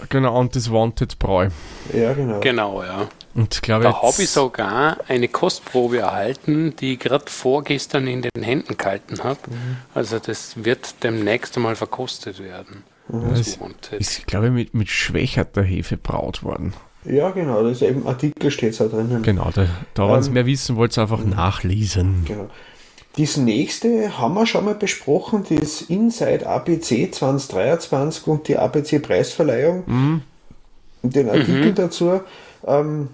Genau, und das Wanted Bräu. ja genau. Genau, ja. Und ich glaube, Da habe ich sogar eine Kostprobe erhalten, die ich gerade vorgestern in den Händen gehalten habe. Mhm. Also das wird demnächst einmal verkostet werden. das Das Wanted. ist, glaube ich, mit, mit schwächerter Hefe braut worden. Ja, genau, das ist eben Artikel steht da drinnen. Genau, da, da wenn ihr Ähm, mehr wissen wollt, einfach nachlesen. Genau. Das nächste haben wir schon mal besprochen, das Inside ABC 2023 und die ABC Preisverleihung. Mhm. Den Artikel dazu, ähm,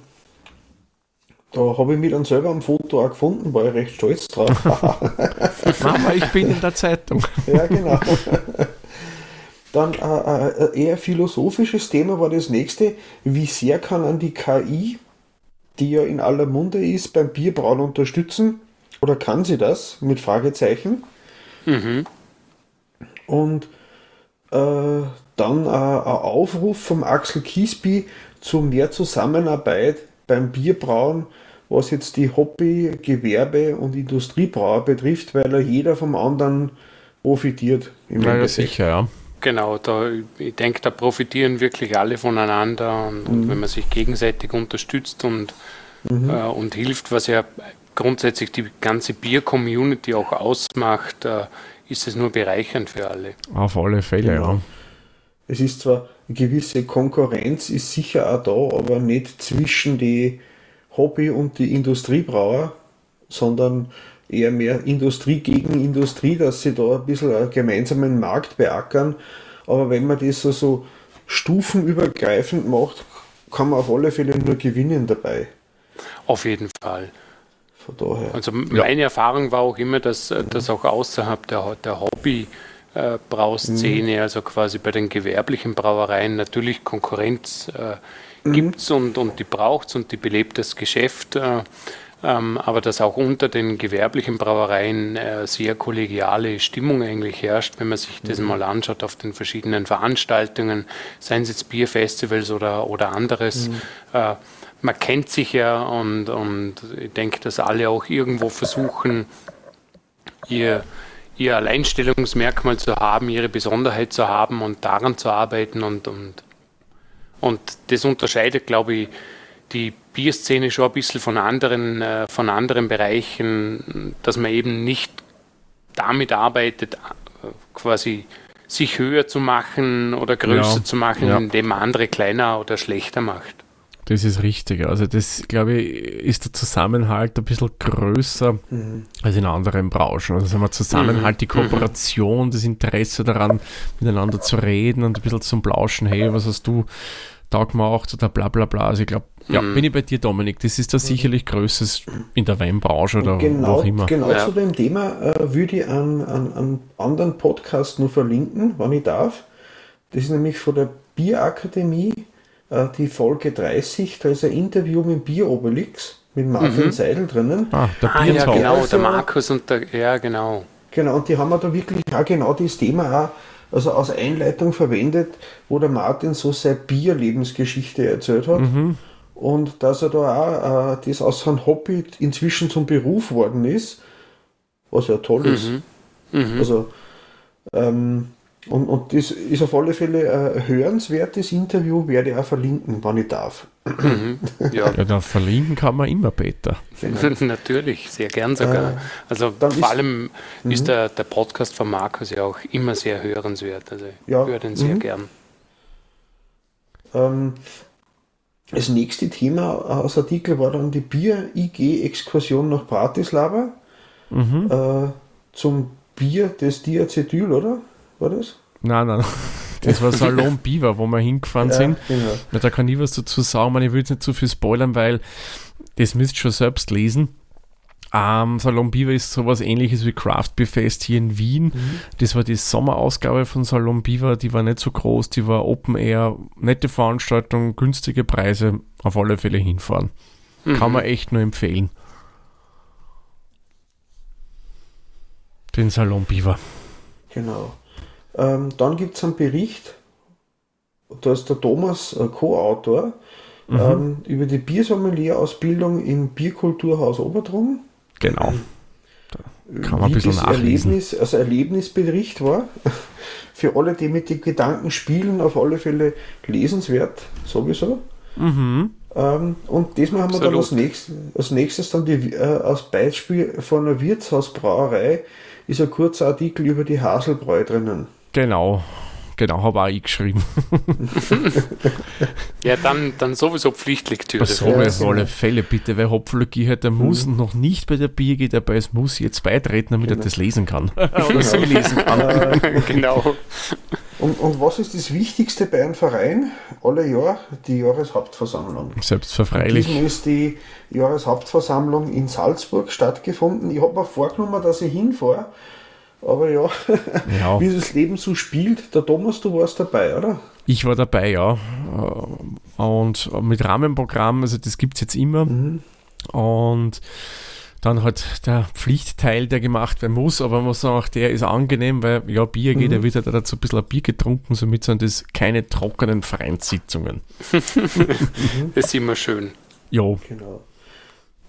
da habe ich mich dann selber am Foto auch gefunden, war ich recht stolz drauf. Mama, ich bin in der Zeitung. ja, genau. Dann äh, äh, ein eher philosophisches Thema war das nächste. Wie sehr kann an die KI, die ja in aller Munde ist, beim Bierbrauen unterstützen? Oder kann sie das? Mit Fragezeichen. Und äh, dann äh, ein Aufruf vom Axel Kiesby zu mehr Zusammenarbeit beim Bierbrauen, was jetzt die Hobby-, Gewerbe- und Industriebrauer betrifft, weil ja jeder vom anderen profitiert. Im Ja, sicher, ja. Genau, da, ich denke, da profitieren wirklich alle voneinander und, und wenn man sich gegenseitig unterstützt und, äh, und hilft, was ja grundsätzlich die ganze Bier-Community auch ausmacht, äh, ist es nur bereichernd für alle. Auf alle Fälle, Genau. ja. Es ist zwar eine gewisse Konkurrenz, ist sicher auch da, aber nicht zwischen die Hobby- und die Industriebrauer, sondern eher mehr Industrie gegen Industrie, dass sie da ein bisschen einen gemeinsamen Markt beackern. Aber wenn man das so, so stufenübergreifend macht, kann man auf alle Fälle nur gewinnen dabei. Auf jeden Fall. Von daher. Also meine Erfahrung war auch immer, dass äh, das auch außerhalb der, der Hobby äh, Brauszene, also quasi bei den gewerblichen Brauereien natürlich Konkurrenz äh, gibt's und, und die braucht's und die belebt das Geschäft. Äh, ähm, aber dass auch unter den gewerblichen Brauereien äh, sehr kollegiale Stimmung eigentlich herrscht, wenn man sich das mal anschaut auf den verschiedenen Veranstaltungen, seien es jetzt Bierfestivals oder, oder anderes. Äh, man kennt sich ja und, und ich denke, dass alle auch irgendwo versuchen, ihr, ihr Alleinstellungsmerkmal zu haben, ihre Besonderheit zu haben und daran zu arbeiten und, und, und das unterscheidet, glaube ich, die Bierszene schon ein bisschen von anderen, äh, von anderen Bereichen, dass man eben nicht damit arbeitet, quasi sich höher zu machen oder größer Ja, zu machen, ja. indem man andere kleiner oder schlechter macht. Das ist richtig. Also das, glaube ich, ist der Zusammenhalt ein bisschen größer als in anderen Branchen. Also sagen wir Zusammenhalt, die Kooperation, das Interesse daran, miteinander zu reden und ein bisschen zum Plauschen, hey, was hast du da gemacht oder bla bla bla. Also ich glaube, ja, bin ich bei dir, Dominik, das ist da sicherlich Größeres in der Weinbranche oder wo genau, auch immer. genau Ja. zu dem Thema äh, würde ich einen, einen, einen anderen Podcast nur verlinken, wenn ich darf. Das ist nämlich von der Bierakademie, äh, die Folge 30. Da ist ein Interview mit Bier-Obelix, mit Martin Seidel drinnen. Ah, der Ah ja, genau, Also- der Markus und der, ja, genau. Genau, und die haben wir da wirklich auch genau das Thema auch, also als Einleitung verwendet, wo der Martin so seine Bierlebensgeschichte erzählt hat. Und dass er da auch äh, das aus seinem Hobby inzwischen zum Beruf worden ist, was ja toll ist. Also, ähm, und, und das ist auf alle Fälle ein hörenswertes Interview, werde ich auch verlinken, wenn ich darf. Ja, Ja, da verlinken kann man immer, Peter. natürlich, sehr gern sogar. Äh, also dann vor ist- allem ist der, der Podcast von Markus ja auch immer sehr hörenswert. Also ich Ja, höre den sehr mhm. gern. Ähm, das nächste Thema aus Artikel war dann die Bier-IG-Exkursion nach Bratislava äh, zum Bier des Diacetyl, oder? War das? Nein, nein. Das war Salon Beaver, wo wir hingefahren sind. genau. Ja, da kann ich was dazu sagen, aber ich will jetzt nicht zu viel spoilern, weil das müsst ihr schon selbst lesen. Ähm, Salon Beaver ist sowas ähnliches wie Craft Beer Fest hier in Wien. Das war die Sommerausgabe von Salon Beaver, die war nicht so groß, die war Open Air, nette Veranstaltung, günstige Preise, auf alle Fälle hinfahren. Kann man echt nur empfehlen. Den Salon Beaver. Genau. Ähm, dann gibt es einen Bericht, da ist der Thomas äh, Co-Autor, mhm. ähm, über die Biersommelier-Ausbildung im Bierkulturhaus Obertrum. Genau. Da kann man Wie ein bisschen nachlesen. Erlebnis, also Erlebnisbericht war. Für alle, die mit den Gedanken spielen, auf alle Fälle lesenswert, sowieso. Mhm. Ähm, und diesmal haben wir dann als nächstes, als nächstes dann die, äh, als Beispiel von einer Wirtshausbrauerei ist ein kurzer Artikel über die Haselbräu drinnen. Genau. Genau, habe auch ich geschrieben. ja, dann, dann sowieso Pflichtlektüre. So, ja, auf alle Fälle bitte, weil Hopfologie halt, der mhm. muss noch nicht bei der Bierge dabei ist, muss jetzt beitreten, damit genau. er das lesen kann. Oder sie lesen kann. genau. Und, und was ist das Wichtigste bei einem Verein? Alle Jahr die Jahreshauptversammlung. Selbstverfreilich. Diesmal ist die Jahreshauptversammlung in Salzburg stattgefunden. Ich habe mir vorgenommen, dass ich hinfahre aber ja, ja, wie das Leben so spielt, der Thomas, du warst dabei, oder? Ich war dabei, ja. Und mit Rahmenprogramm, also das gibt es jetzt immer. Mhm. Und dann halt der Pflichtteil, der gemacht werden muss, aber man muss sagen, auch der ist angenehm, weil ja, Bier geht, mhm. da wird halt dazu ein bisschen ein Bier getrunken, somit sind das keine trockenen Vereinssitzungen. das ist immer schön. Ja. Genau.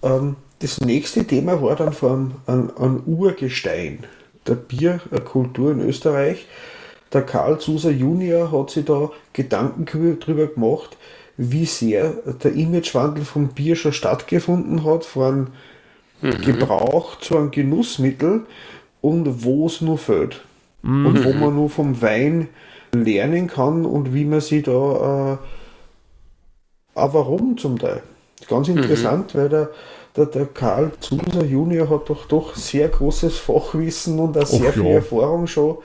Ähm, das nächste Thema war dann von einem, ein Urgestein der Bierkultur in Österreich. Der Karl Zuser Junior hat sich da Gedanken darüber gemacht, wie sehr der Imagewandel vom Bier schon stattgefunden hat, von mhm. Gebrauch zu einem Genussmittel und wo es nur fällt. Mhm. Und wo man nur vom Wein lernen kann und wie man sich da, äh, auch warum zum Teil. Ganz mhm. interessant, mhm. weil der der, der Karl Zuser Junior hat doch doch sehr großes Fachwissen und auch sehr Och, viel ja. Erfahrung schon.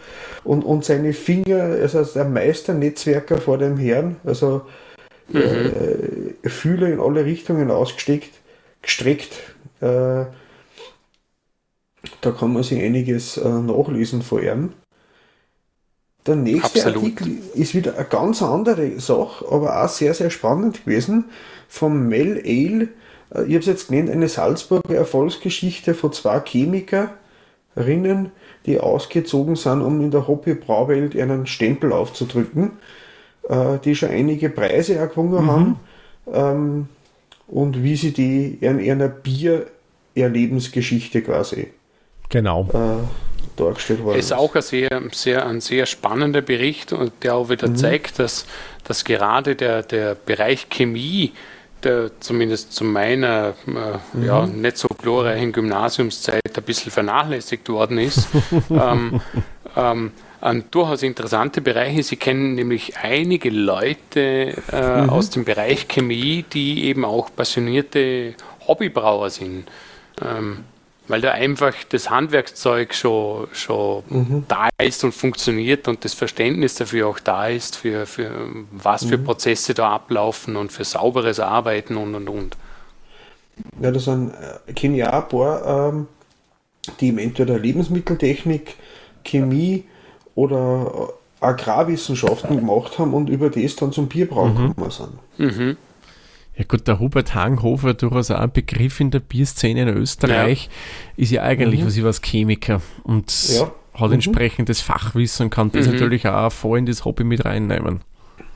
Und, und seine Finger, also der Meisternetzwerker vor dem Herrn, also mhm. äh, Fühler in alle Richtungen ausgesteckt, gestreckt. Äh, da kann man sich einiges äh, nachlesen vor ihm. Der nächste Absolut. Artikel ist wieder eine ganz andere Sache, aber auch sehr, sehr spannend gewesen. Vom Mel Ale äh, ich habe es jetzt genannt, eine Salzburger Erfolgsgeschichte von zwei Chemikerinnen, die ausgezogen sind, um in der Hobby-Brauwelt einen Stempel aufzudrücken, äh, die schon einige Preise gewonnen mhm. haben ähm, und wie sie die in ihrer Bier-Erlebensgeschichte quasi genau. Äh, dargestellt worden. Es ist auch ein sehr, sehr, ein sehr spannender Bericht und der auch wieder mhm. zeigt, dass, dass gerade der, der Bereich Chemie der zumindest zu meiner äh, mhm. ja, nicht so glorreichen Gymnasiumszeit ein bisschen vernachlässigt worden ist. ähm, ähm, ein durchaus interessante Bereiche. Sie kennen nämlich einige Leute äh, mhm. aus dem Bereich Chemie, die eben auch passionierte Hobbybrauer sind. Ähm, weil da einfach das Handwerkszeug schon, schon mhm. da ist und funktioniert und das Verständnis dafür auch da ist, für, für was für mhm. Prozesse da ablaufen und für sauberes Arbeiten und und und. Ja, das sind äh, kenne ich auch ein paar, ähm, die entweder Lebensmitteltechnik, Chemie oder Agrarwissenschaften gemacht haben und über das dann zum Bierbrauen mhm. gekommen sind. Mhm. Ja gut, der Hubert Hanghofer, durchaus auch ein Begriff in der Bierszene in Österreich, ja. ist ja eigentlich mhm. was ich was Chemiker und ja. hat mhm. entsprechendes Fachwissen und kann das mhm. natürlich auch voll in das Hobby mit reinnehmen.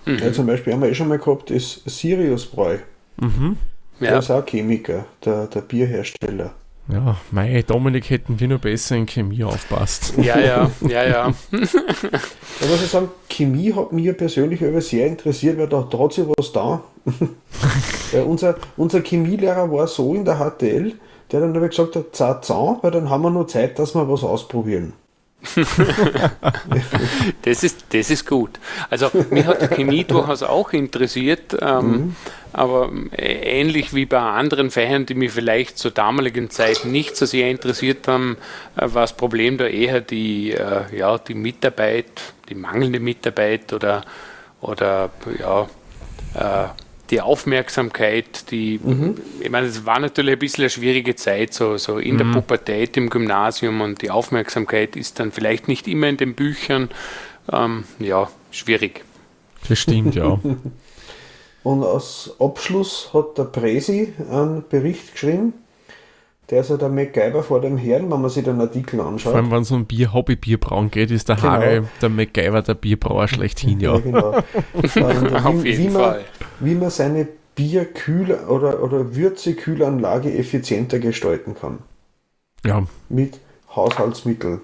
Ja, zum Beispiel haben wir eh schon mal gehabt, ist Sirius Bräu. Mhm. Der ist auch Chemiker, der, der Bierhersteller. Ja, mei, Dominik hätten wir nur besser in Chemie aufpasst. Ja, ja, ja, ja. da muss ich sagen, Chemie hat mich persönlich aber sehr interessiert, weil da, sich was da. weil unser, unser Chemielehrer war so in der HTL, der dann aber gesagt hat, zart weil dann haben wir nur Zeit, dass wir was ausprobieren. das, ist, das ist gut. Also mich hat die Chemie durchaus auch interessiert, ähm, mhm. aber äh, ähnlich wie bei anderen Fächern, die mich vielleicht zur damaligen Zeit nicht so sehr interessiert haben, äh, war das Problem da eher die, äh, ja, die Mitarbeit, die mangelnde Mitarbeit oder, oder ja, äh, die Aufmerksamkeit, die, mhm. ich meine, es war natürlich ein bisschen eine schwierige Zeit, so, so in mhm. der Pubertät im Gymnasium und die Aufmerksamkeit ist dann vielleicht nicht immer in den Büchern, ähm, ja, schwierig. Das stimmt, ja. und als Abschluss hat der Presi einen Bericht geschrieben, der ist ja der MacGyver vor dem Herrn, wenn man sich den Artikel anschaut. Vor allem, wenn es um Bier, Hobby-Bierbrauen geht, ist der Genau. Haare der MacGyver der Bierbrauer schlechthin, ja. genau. Und Auf wie, jeden wie, man, Fall. Wie man seine Bierkühl- oder, oder Würzekühlanlage effizienter gestalten kann. Ja, Mit Haushaltsmitteln.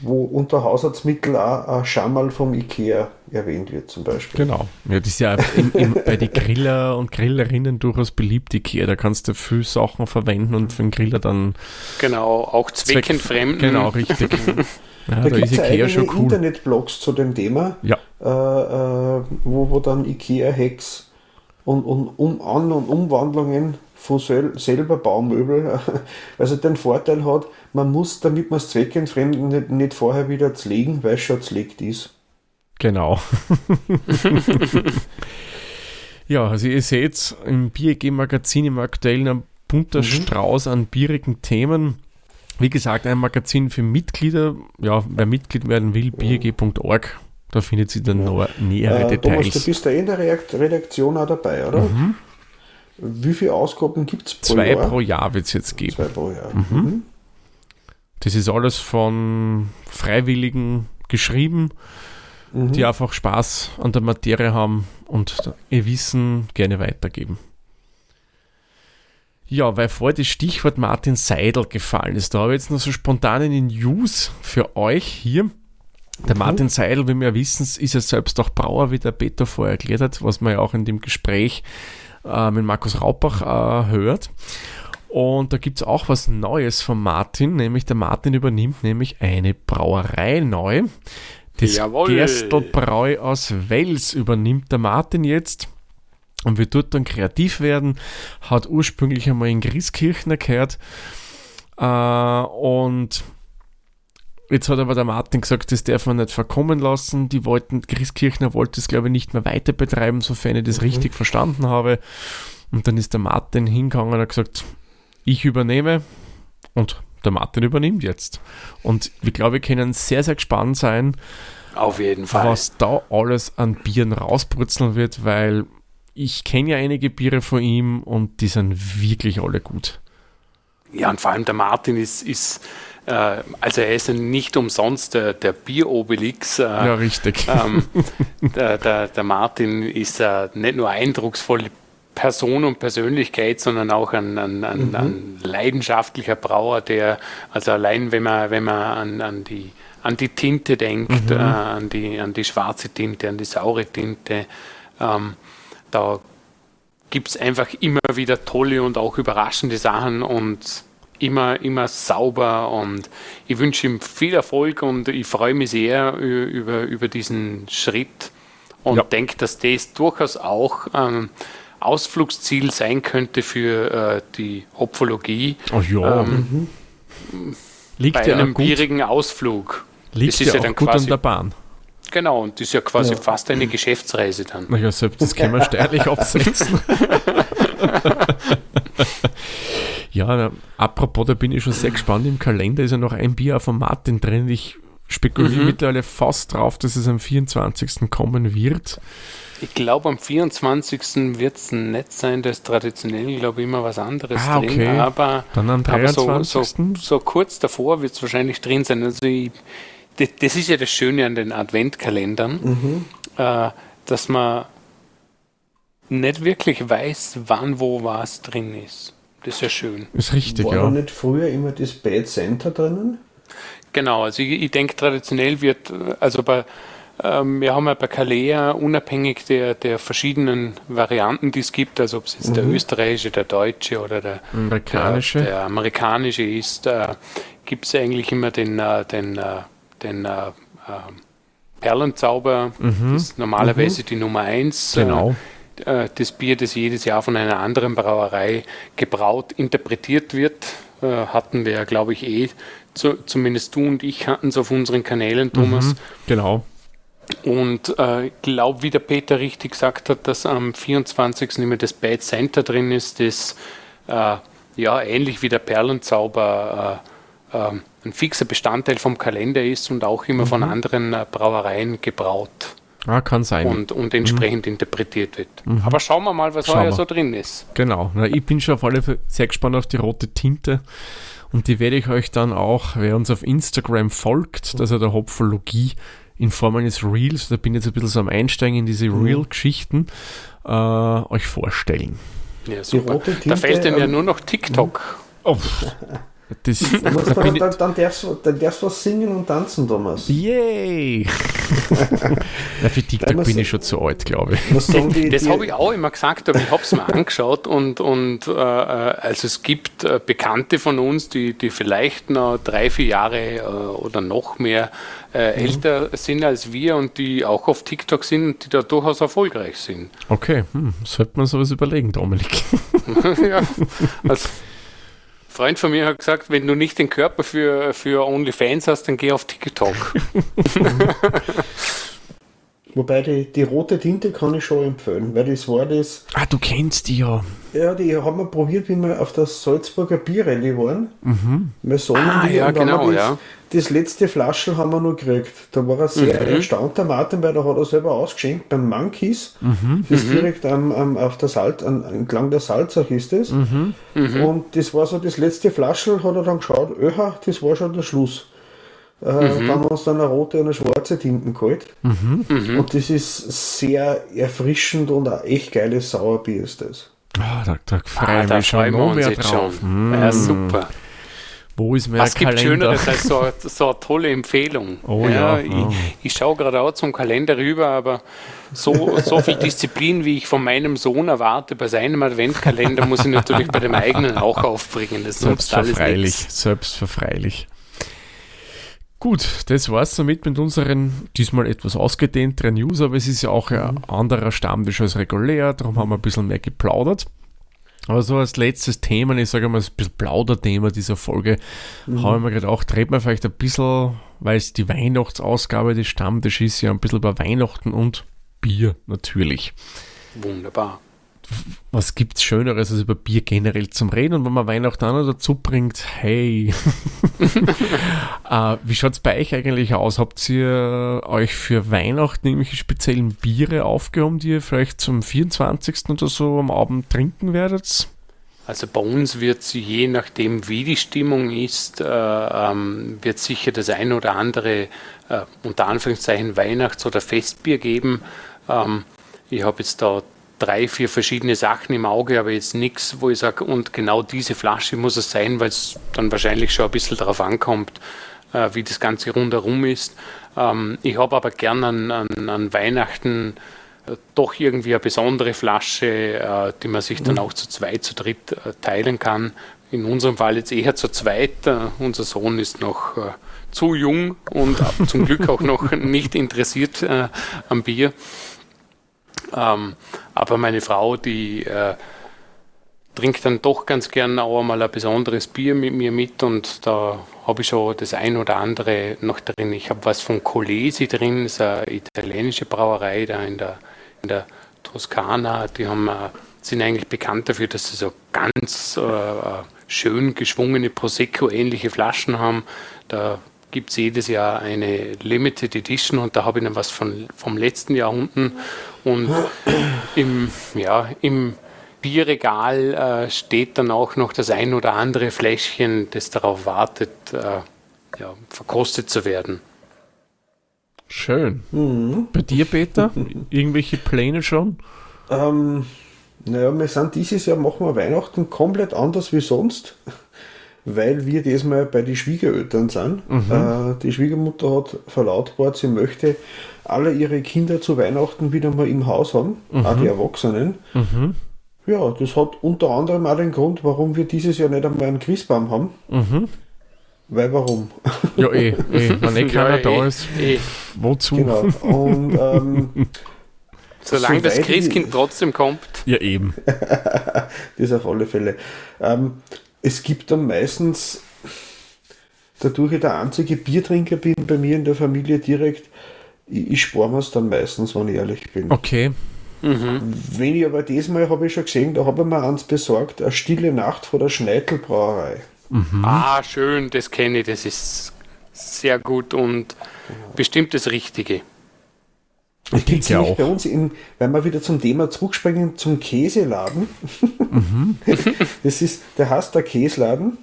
Wo unter Haushaltsmittel auch ein Schammerl vom Ikea erwähnt wird zum Beispiel. genau. Ja, das ist ja im, im, bei den Griller und Grillerinnen durchaus beliebt, Ikea. Da kannst du viel Sachen verwenden und für den Griller dann Genau, auch Zweck- zweckentfremden. Genau, richtig. Ja, Da da, gibt es ja eigene cool. Internetblogs zu dem Thema, Ja, äh, äh, wo, wo dann Ikea-Hacks und, und um An- und Umwandlungen von sel selber Baumöbel, also den Vorteil hat, man muss, damit man es zweckentfremden, nicht, nicht vorher wieder zlegen, weil es schon zlegt ist. genau. ja, also ihr seht, im BierG-Magazin im aktuellen ein bunter Strauß an bierigen Themen. Wie gesagt, ein Magazin für Mitglieder. Ja, wer Mitglied werden will, bierg.org. Da findet sie dann noch nähere Äh, Thomas, du Details. bist ja in der Redaktion auch dabei, oder? Wie viele Ausgaben gibt es pro Zwei Jahr? pro Jahr wird es jetzt geben. Zwei pro Jahr. Mhm. Das ist alles von Freiwilligen geschrieben, Mhm. die einfach Spaß an der Materie haben und ihr Wissen gerne weitergeben. Ja, weil vorher das Stichwort Martin Seidel gefallen ist, da habe ich jetzt noch so spontan eine News für euch hier. Der Martin Seidel, wie wir wissen, ist ja selbst auch Brauer, wie der Peter vorher erklärt hat, was man ja auch in dem Gespräch äh, mit Markus Raupach äh, hört. Und da gibt es auch was Neues von Martin, nämlich der Martin übernimmt nämlich eine Brauerei neu. Das Jawohl. Gerstelbräu aus Wels übernimmt der Martin jetzt und wird dort dann kreativ werden. Hat ursprünglich einmal in Grieskirchner gehört. Äh, und jetzt hat aber der Martin gesagt, das darf man nicht verkommen lassen. Die wollten, Grieskirchner wollte es, glaube ich, nicht mehr weiter betreiben, sofern ich das richtig verstanden habe. Und dann ist der Martin hingegangen und hat gesagt, ich übernehme und der Martin übernimmt jetzt. Und ich glaube, wir können sehr, sehr gespannt sein, Auf jeden Fall. was da alles an Bieren rausbrutzeln wird, weil ich kenne ja einige Biere von ihm und die sind wirklich alle gut. Ja, und vor allem der Martin ist, ist äh, also er ist nicht umsonst der, der Bier-Obelix. Äh, Ja, richtig. ähm, der, der, der Martin ist äh, nicht nur eindrucksvolle Person und Persönlichkeit, sondern auch ein, ein, ein, ein leidenschaftlicher Brauer, der, also allein wenn man, wenn man an, an, die, an die Tinte denkt, äh, an, die, an die schwarze Tinte, an die saure Tinte, ähm, da gibt es einfach immer wieder tolle und auch überraschende Sachen und immer, immer sauber und ich wünsche ihm viel Erfolg und ich freue mich sehr über, über diesen Schritt und Ja. denke, dass das durchaus auch ähm, Ausflugsziel sein könnte für äh, die Hopfologie Oh ja, ähm, liegt bei ja einem bierigen Ausflug. liegt das ist ja ja dann gut an quasi- der Bahn. Genau, und das ist ja quasi Ja. fast eine Geschäftsreise dann. Naja, selbst das können wir steuerlich absetzen. ja, na, apropos, da bin ich schon sehr gespannt. Im Kalender ist ja noch ein Bier von Martin drin. Ich spekuliere Mhm. mittlerweile fast drauf, dass es am 24. kommen wird. Ich glaube, am 24. wird es nicht sein, da ist traditionell, glaube ich, immer was anderes Ah, drin. okay. Aber, Dann am aber so, 23. so, so kurz davor wird es wahrscheinlich drin sein. Also ich, das, das ist ja das Schöne an den Adventkalendern, äh, dass man nicht wirklich weiß, wann wo was drin ist. Das ist ja schön. Ist richtig, War ja. nicht früher immer das Bad Center drinnen? Genau, also ich, ich denke traditionell wird, also bei, ähm, wir haben ja bei Kalea unabhängig der, der verschiedenen Varianten, die es gibt, also ob es jetzt der österreichische, der deutsche oder der, Amerikanische. der, der amerikanische ist, äh, gibt es eigentlich immer den, äh, den, äh, den äh, äh, Perlenzauber, das ist normalerweise die Nummer eins. Genau. Äh, das Bier, das jedes Jahr von einer anderen Brauerei gebraut, interpretiert wird, äh, hatten wir ja, glaube ich, eh, zu, zumindest du und ich hatten es auf unseren Kanälen, Thomas. Mhm, genau. Und äh, ich glaube, wie der Peter richtig gesagt hat, dass am 24. immer das Bad Center drin ist, das äh, ja ähnlich wie der Perlenzauber äh, äh, ein fixer Bestandteil vom Kalender ist und auch immer von anderen äh, Brauereien gebraut Ah, kann sein. Und, und entsprechend mhm. interpretiert wird. Mhm. Aber schauen wir mal, was heuer so drin ist. Genau. Na, ich bin schon auf alle Fälle sehr gespannt auf die rote Tinte. Und die werde ich euch dann auch, wer uns auf Instagram folgt, dass er der Hopfologie in Form eines Reels, da bin ich jetzt ein bisschen so am Einsteigen in diese mhm. Real-Geschichten, äh, euch vorstellen. Ja, super. Da fällt denn ja ähm, nur noch TikTok. Oh. Das, dann, dann, dann, darfst du, dann darfst du was singen und tanzen, Thomas. Yay! Na, für TikTok bin ich schon zu alt, glaube ich. Das habe ich auch immer gesagt, aber ich habe es mir angeschaut und, und äh, also es gibt äh, Bekannte von uns, die, die vielleicht noch drei, vier Jahre äh, oder noch mehr äh, mhm. älter sind als wir und die auch auf TikTok sind und die da durchaus erfolgreich sind. Okay, hm, sollte man sowas überlegen, Dominik. ja, also Freund von mir hat gesagt, wenn du nicht den Körper für, für OnlyFans hast, dann geh auf TikTok. Wobei die, die rote Tinte kann ich schon empfehlen, weil das war das. Ah, du kennst die ja. Ja, die haben wir probiert, wie wir auf der Salzburger Bierrallye waren. Mhm. Wir ah, ja, genau, das, ja. Das letzte Flaschel haben wir noch gekriegt. Da war er sehr mhm. erstaunt, der Martin, weil da hat er selber ausgeschenkt beim Monkeys. Mhm. Das ist mhm. direkt am, am, auf der Salz, an, entlang der Salzach ist es. Mhm. Mhm. Und das war so das letzte Flaschel, hat er dann geschaut, öha, das war schon der Schluss. Äh, mhm. Dann haben wir uns dann eine rote und eine schwarze Tinten geholt. Mhm. mhm. Und das ist sehr erfrischend und ein echt geiles Sauerbier ist das. Oh, da, da freuen ah, wir schon noch mehr drauf. Schon. Mm. Ja, super. Wo ist mein Was gibt Schöneres als so, so eine tolle Empfehlung? Oh ja. ja ich, oh. ich schaue gerade auch zum Kalender rüber, aber so, so viel Disziplin, wie ich von meinem Sohn erwarte bei seinem Adventkalender, muss ich natürlich bei dem eigenen auch aufbringen. Das Selbstverfreilich. Selbstverfreilich. Gut, das war's damit mit unseren diesmal etwas ausgedehnteren News, aber es ist ja auch ein anderer Stammtisch als regulär, darum haben wir ein bisschen mehr geplaudert. Aber so als letztes Thema, ich sage mal, ein bisschen Plauderthema dieser Folge, mhm. habe ich mir gedacht, reden wir vielleicht ein bisschen, weil es die Weihnachtsausgabe des Stammtisches ist, ja ein bisschen über Weihnachten und Bier natürlich. Wunderbar was gibt es Schöneres als über Bier generell zum Reden? Und wenn man Weihnachten auch noch dazu bringt, hey, äh, wie schaut es bei euch eigentlich aus? Habt ihr euch für Weihnachten irgendwelche speziellen Biere aufgehoben, die ihr vielleicht zum 24. oder so am Abend trinken werdet? Also bei uns wird es, je nachdem wie die Stimmung ist, äh, ähm, wird sicher das ein oder andere äh, unter Anführungszeichen Weihnachts- oder Festbier geben. Ähm, ich habe jetzt da drei, vier verschiedene Sachen im Auge, aber jetzt nichts, wo ich sage, und genau diese Flasche muss es sein, weil es dann wahrscheinlich schon ein bisschen darauf ankommt, äh, wie das Ganze rundherum ist. Ähm, ich habe aber gern an, an, an Weihnachten äh, doch irgendwie eine besondere Flasche, äh, die man sich dann mhm. auch zu zweit, zu dritt äh, teilen kann. In unserem Fall jetzt eher zu zweit. Äh, unser Sohn ist noch zu jung und zum Glück auch noch nicht interessiert am Bier. Ähm, aber meine Frau, die äh, trinkt dann doch ganz gern auch einmal ein besonderes Bier mit mir mit und da habe ich schon das ein oder andere noch drin. Ich habe was von Colesi drin, das ist eine italienische Brauerei da in der, in der Toskana. Die haben, äh, sind eigentlich bekannt dafür, dass sie so ganz äh, schön geschwungene Prosecco-ähnliche Flaschen haben. Da gibt es jedes Jahr eine Limited Edition und da habe ich dann was von, vom letzten Jahr unten. Und im, ja, im Bierregal äh, steht dann auch noch das ein oder andere Fläschchen, das darauf wartet, äh, ja, verkostet zu werden. Schön. Mhm. Bei dir, Peter? Irgendwelche Pläne schon? Ähm, naja, wir sind dieses Jahr machen wir Weihnachten komplett anders wie sonst weil wir diesmal bei den Schwiegereltern sind. Mhm. Äh, die Schwiegermutter hat verlautbart, sie möchte alle ihre Kinder zu Weihnachten wieder mal im Haus haben, mhm. auch die Erwachsenen. Mhm. Ja, das hat unter anderem auch den Grund, warum wir dieses Jahr nicht einmal einen Christbaum haben. Mhm. Weil warum? Ja, eh, eh. wenn eh keiner ja, da eh, ist, eh. wozu? Genau. Und, ähm, Solange das Christkind trotzdem kommt. Ja, eben. das auf alle Fälle. Ähm, es gibt dann meistens, dadurch ich der einzige Biertrinker bin bei mir in der Familie direkt, ich, ich spare mir es dann meistens, wenn ich ehrlich bin. Okay. Mhm. Wenn ich aber diesmal habe ich schon gesehen, da habe ich mir eins besorgt, eine stille Nacht vor der Schneidelbrauerei. Mhm. Ah, schön, das kenne ich, das ist sehr gut und bestimmt das Richtige. Ich denke auch. Bei uns, in, wenn wir wieder zum Thema zurückspringen, zum Käseladen. Mhm. das ist, der heißt der Käseladen.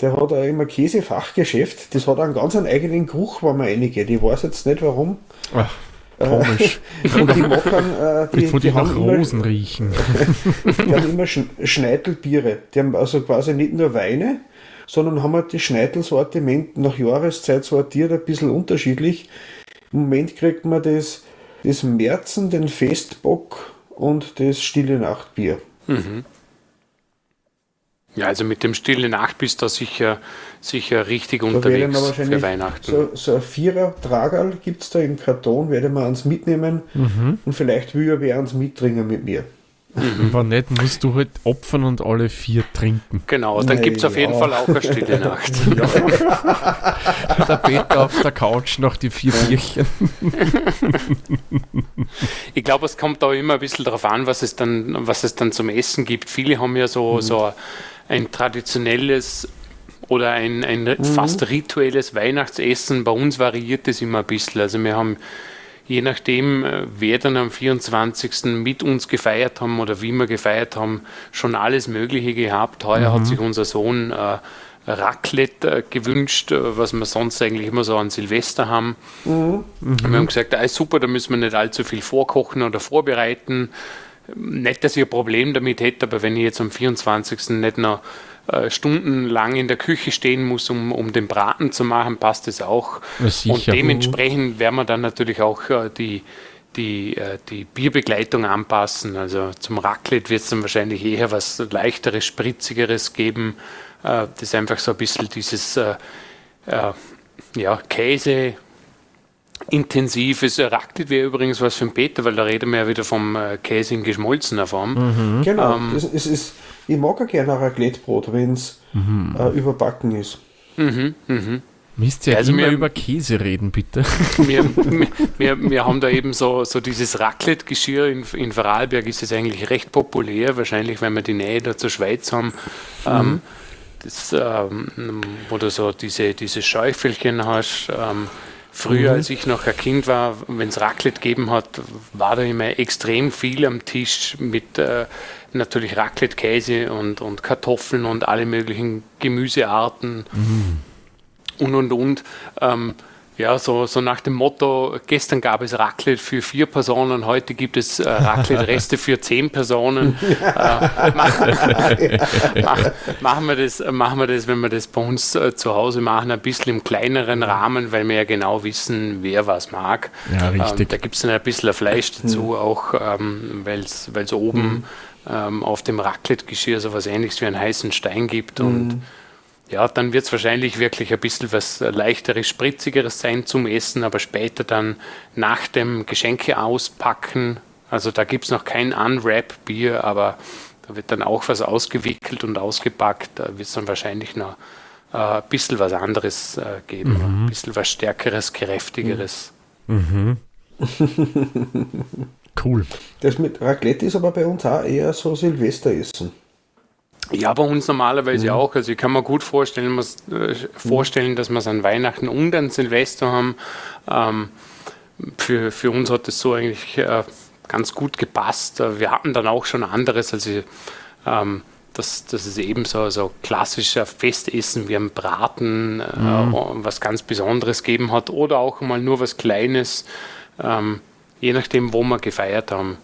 Der hat auch immer Käsefachgeschäft. Das hat einen ganz einen eigenen Geruch, wenn man reingeht. Ich weiß jetzt nicht warum. Ach, komisch. und die machen, äh, die, die, die haben Rosen immer, riechen. die haben immer Schneidelbiere. Die haben also quasi nicht nur Weine, sondern haben halt das Schneidelsortiment nach Jahreszeit sortiert, ein bisschen unterschiedlich. Im Moment kriegt man das, das Märzen, den Festbock und das Stille Nachtbier. Mhm. Ja, also mit dem Stille Nacht bist du sicher, sicher richtig da unterwegs für Weihnachten. So, so ein Vierer-Tragerl gibt es da im Karton, werde man ans mitnehmen mhm. und vielleicht will ja wer ans mittrinken mit mir. Mhm. War nicht, musst du halt opfern und alle vier trinken. Genau, dann gibt es auf jeden Fall auch eine stille Nacht. der Peter auf der Couch noch die vier Bierchen. ich glaube, es kommt da immer ein bisschen darauf an, was es dann, was es dann zum Essen gibt. Viele haben ja so, mhm. so ein traditionelles oder ein, ein mhm. fast rituelles Weihnachtsessen. Bei uns variiert es immer ein bisschen. Also wir haben je nachdem, äh, wer dann am 24. mit uns gefeiert haben oder wie wir gefeiert haben, schon alles Mögliche gehabt. Heuer mhm. hat sich unser Sohn äh, Raclette äh, gewünscht, äh, was wir sonst eigentlich immer so an Silvester haben. Mhm. Mhm. Wir haben gesagt, ah, super, da müssen wir nicht allzu viel vorkochen oder vorbereiten. Nicht, dass ich ein Problem damit hätte, aber wenn ich jetzt am 24. nicht noch äh, stundenlang in der Küche stehen muss, um, um den Braten zu machen, passt es auch. Und dementsprechend werden wir dann natürlich auch äh, die, die, äh, die Bierbegleitung anpassen. Also zum Raclette wird es dann wahrscheinlich eher was leichteres, spritzigeres geben. Das ist einfach so ein bisschen dieses ja, Käse, intensives Raclette wäre übrigens was für den Peter, weil da reden wir ja wieder vom Käse in geschmolzener Form. Mhm. Genau, ähm, das, es ist ich mag auch gerne ein Raclettebrot, wenn es mhm. äh, überbacken ist. Mhm, mhm. Müsst ihr also immer wir, über Käse reden, bitte. Wir, wir, wir haben da eben so, so dieses Raclette-Geschirr in, in Vorarlberg ist es eigentlich recht populär, wahrscheinlich, weil wir die Nähe da zur Schweiz haben. Mhm. Ähm, das, ähm, wo du so diese, diese Schäufelchen hast. Ähm, früher, mhm. als ich noch ein Kind war, wenn es Raclette gegeben hat, war da immer extrem viel am Tisch mit äh, natürlich Raclette-Käse und, und Kartoffeln und alle möglichen Gemüsearten mhm. und und und. Ähm, ja, so, so nach dem Motto, gestern gab es Raclette für vier Personen, heute gibt es äh, Raclette-Reste für zehn Personen. Äh, machen, mach, machen, wir das, machen wir das, wenn wir das bei uns äh, zu Hause machen, ein bisschen im kleineren Rahmen, weil wir ja genau wissen, wer was mag. Ja, richtig. Ähm, da gibt es dann ein bisschen Fleisch dazu, auch ähm, weil es oben mhm ähm, auf dem Raclette-Geschirr so was ähnliches wie einen heißen Stein gibt. Mhm. Ja, dann wird es wahrscheinlich wirklich ein bisschen was leichteres, spritzigeres sein zum Essen, aber später dann nach dem Geschenke auspacken. Also da gibt es noch kein Unwrap-Bier, aber da wird dann auch was ausgewickelt und ausgepackt. Da wird es dann wahrscheinlich noch äh, ein bisschen was anderes äh, geben, mhm. ein bisschen was Stärkeres, Kräftigeres. Mhm. Cool. Das mit Raclette ist aber bei uns auch eher so Silvesteressen. Ja, bei uns normalerweise mhm. auch. Also ich kann mir gut vorstellen, äh, vorstellen dass wir es an Weihnachten und an Silvester haben. Ähm, für, für uns hat das so eigentlich äh, ganz gut gepasst. Äh, wir hatten dann auch schon anderes, also ähm, dass, dass es eben so, so klassischer Festessen wie ein Braten, äh, mhm. was ganz Besonderes gegeben hat oder auch mal nur was Kleines. Ähm, je nachdem, wo wir gefeiert haben.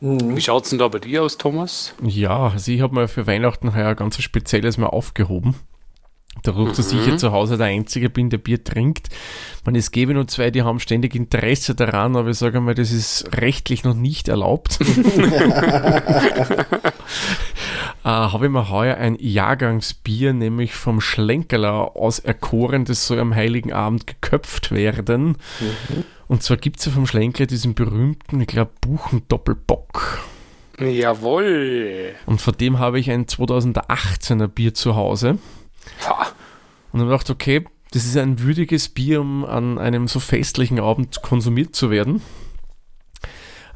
Mhm. Wie schaut es denn da bei dir aus, Thomas? Ja, also ich habe mir für Weihnachten heuer ganz spezielles mal aufgehoben. Dadurch, mhm. dass ich hier zu Hause der Einzige bin, der Bier trinkt. Man, es gäbe nur zwei, die haben ständig Interesse daran, aber ich sage mal, das ist rechtlich noch nicht erlaubt. äh, habe ich mir heuer ein Jahrgangsbier, nämlich vom Schlenkerler aus erkoren, das soll am Heiligen Abend geköpft werden. Mhm. Und zwar gibt es ja vom Schlenkler diesen berühmten, ich glaube, Buchen-Doppelbock. Jawohl. Und von dem habe ich ein 2018er Bier zu Hause. Ja. Und dann dachte okay, das ist ein würdiges Bier, um an einem so festlichen Abend konsumiert zu werden.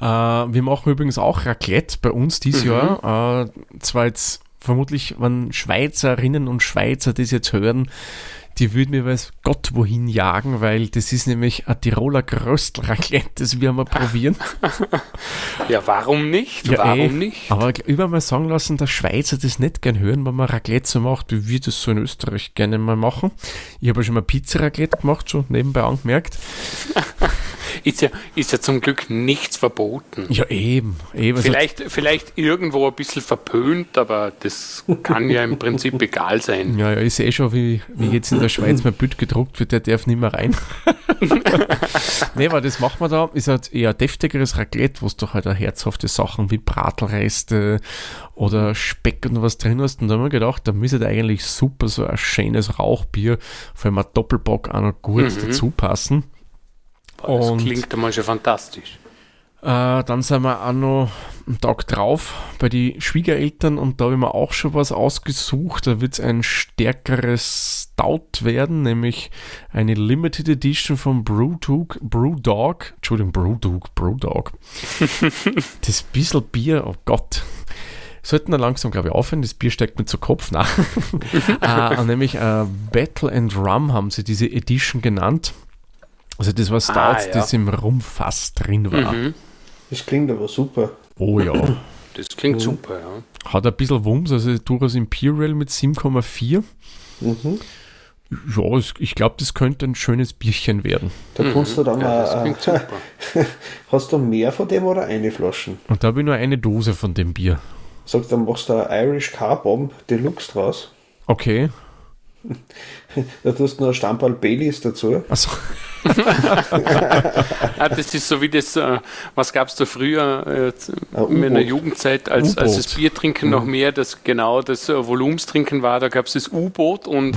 Äh, wir machen übrigens auch Raclette bei uns dieses mhm. Jahr. Äh, zwar jetzt vermutlich, wenn Schweizerinnen und Schweizer das jetzt hören, die würden mir weiß Gott wohin jagen, weil das ist nämlich ein Tiroler Gröstelraclette, das wir mal probieren. ja, warum nicht? Ja, warum ey, nicht? Aber über mal sagen lassen, dass Schweizer das nicht gern hören, wenn man Raclette so macht, wie wir das so in Österreich gerne mal machen. Ich habe ja schon mal Pizza-Raclette gemacht, schon nebenbei angemerkt. Ist ja, ist ja zum Glück nichts verboten. Ja, eben. eben. Also Vielleicht, vielleicht irgendwo ein bisschen verpönt, aber das kann ja im Prinzip egal sein. Ja, ja, ich sehe schon, wie, wie jetzt in der Schweiz mein Bild gedruckt wird, der darf nicht mehr rein. nee, aber das machen wir da, ist halt eher deftigeres Raclette, wo du halt auch herzhafte Sachen wie Bratelreste oder Speck und was drin hast. Und da haben wir gedacht, da müsste eigentlich super so ein schönes Rauchbier, vor allem ein Doppelbock auch noch gut Mhm. dazu passen. Boah, Das Und- klingt einmal schon fantastisch. Äh, dann sind wir auch noch einen Tag drauf bei den Schwiegereltern und da habe ich mir auch schon was ausgesucht. Da wird es ein stärkeres Stout werden, nämlich eine Limited Edition von Brewdog, Brewdog, Entschuldigung, Brewdog, Brewdog. das bisschen Bier, oh Gott. Sollten wir langsam, glaube ich, aufhören. Das Bier steckt mir zu Kopf nach. äh, nämlich äh, Battle and Rum haben sie diese Edition genannt. Also das war Stout, Ah, ja. das im Rumfass drin war. Mhm. Das klingt aber super. Oh ja. Das klingt super, ja. Hat ein bisschen Wumms, also durchaus Imperial mit 7,4. Mhm. Ja, ich glaube, das könnte ein schönes Bierchen werden. Da kannst du dann Mhm. Ja, das mal, klingt äh, super. hast du mehr von dem oder eine Flaschen? Und da habe ich nur eine Dose von dem Bier. Sag, dann machst du eine Irish Car Bomb Deluxe draus. Okay. Da tust du noch ein Stammball Baileys dazu. Also, Ah, das ist so wie das, äh, was gab's da früher äh, Ein in meiner. Jugendzeit, als, als das. Biertrinken noch mehr das genau das äh, Volumstrinken war, da gab's das U-Boot und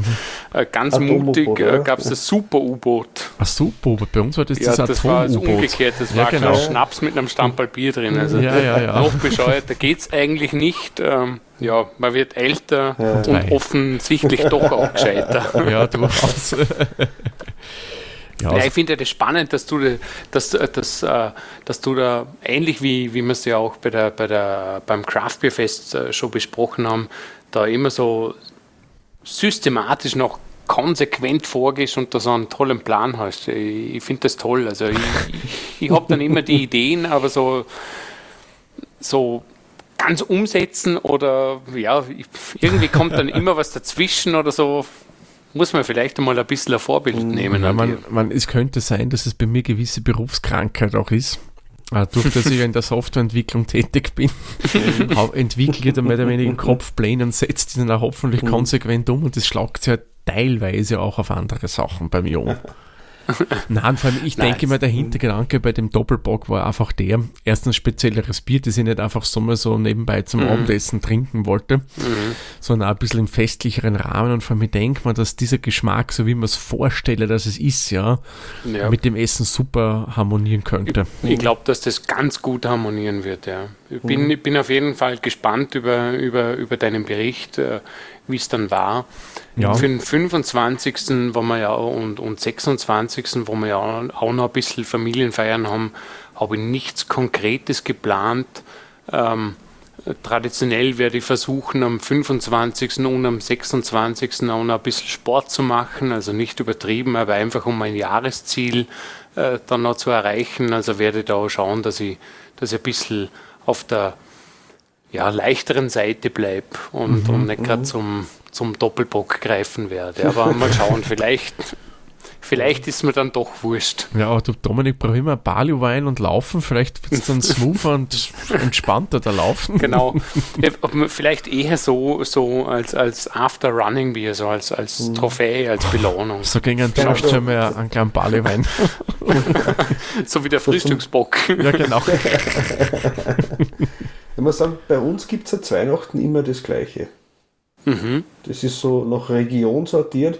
äh, ganz mutig äh, oder? gab's das Super-U-Boot. ach super, bei uns war das Ja, das das war also umgekehrt, das Ja, war genau. Schnaps mit einem Stammball Bier drin. Also Ja, ja, ja. noch bescheuert, da geht's eigentlich nicht. Ähm, ja, man wird älter und Wei. offensichtlich doch auch gescheiter. Ja, durchaus. ja, Ja, also, ich finde ja das spannend, dass du, da- dass, dass, äh, dass du da ähnlich wie, wie wir es ja auch bei der, bei der, beim Craft Beer Fest äh, schon besprochen haben, da immer so systematisch noch konsequent vorgehst und da so einen tollen Plan hast. Ich, ich finde das toll. Also ich, ich, ich habe dann immer die Ideen, aber so, so ganz umsetzen oder ja, irgendwie kommt dann immer was dazwischen oder so. Muss man vielleicht einmal ein bisschen ein Vorbild nehmen. ja, an man, man, es könnte sein, dass es bei mir gewisse Berufskrankheit auch ist. Äh, durch dass ich ja in der Softwareentwicklung tätig bin, hau- entwickle ich da mehr oder weniger Kopfpläne und setze die dann auch hoffentlich konsequent um und das schlagt sich ja teilweise auch auf andere Sachen bei mir um. Nein, vor allem, ich Nein, denke mal, der Hintergedanke bei dem Doppelbock war einfach der, erstens spezielleres Bier, das ich nicht einfach so mal so nebenbei zum Abendessen trinken wollte, sondern auch ein bisschen im festlicheren Rahmen und vor allem denkt man, dass dieser Geschmack, so wie man es vorstelle, dass es ist, ja, Ja. mit dem Essen super harmonieren könnte. Ich glaube, dass das ganz gut harmonieren wird, ja. Ich bin, ich bin auf jeden Fall gespannt über, über, über deinen Bericht, äh, wie es dann war. Ja. Für den 25. Wo wir ja, und, und 26. wo wir ja auch noch ein bisschen Familienfeiern haben, habe ich nichts Konkretes geplant. Ähm, traditionell werde ich versuchen, am 25. und am 26. auch noch ein bisschen Sport zu machen, also nicht übertrieben, aber einfach um mein Jahresziel äh, dann noch zu erreichen. Also werde ich da auch schauen, dass ich, dass ich ein bisschen auf der ja, leichteren Seite bleibe und, und nicht gerade zum, zum Doppelbock greifen werde. Aber mal schauen, vielleicht, vielleicht ist mir dann doch wurscht. Ja, aber du, Dominik, brauch immer Barley-Wein und Laufen, vielleicht wird es dann smoother und entspannter da laufen. Genau. Ja, Vielleicht eher so, so als, als After-Running-Bier, so als, als Trophäe, als Belohnung. So gegen einen Genau. Tisch schon mal einen kleinen Barley-Wein. So wie der Frühstücksbock. Ja, genau. Ich muss sagen, bei uns gibt es ja zu Weihnachten immer das Gleiche. Mhm. Das ist so nach Region sortiert.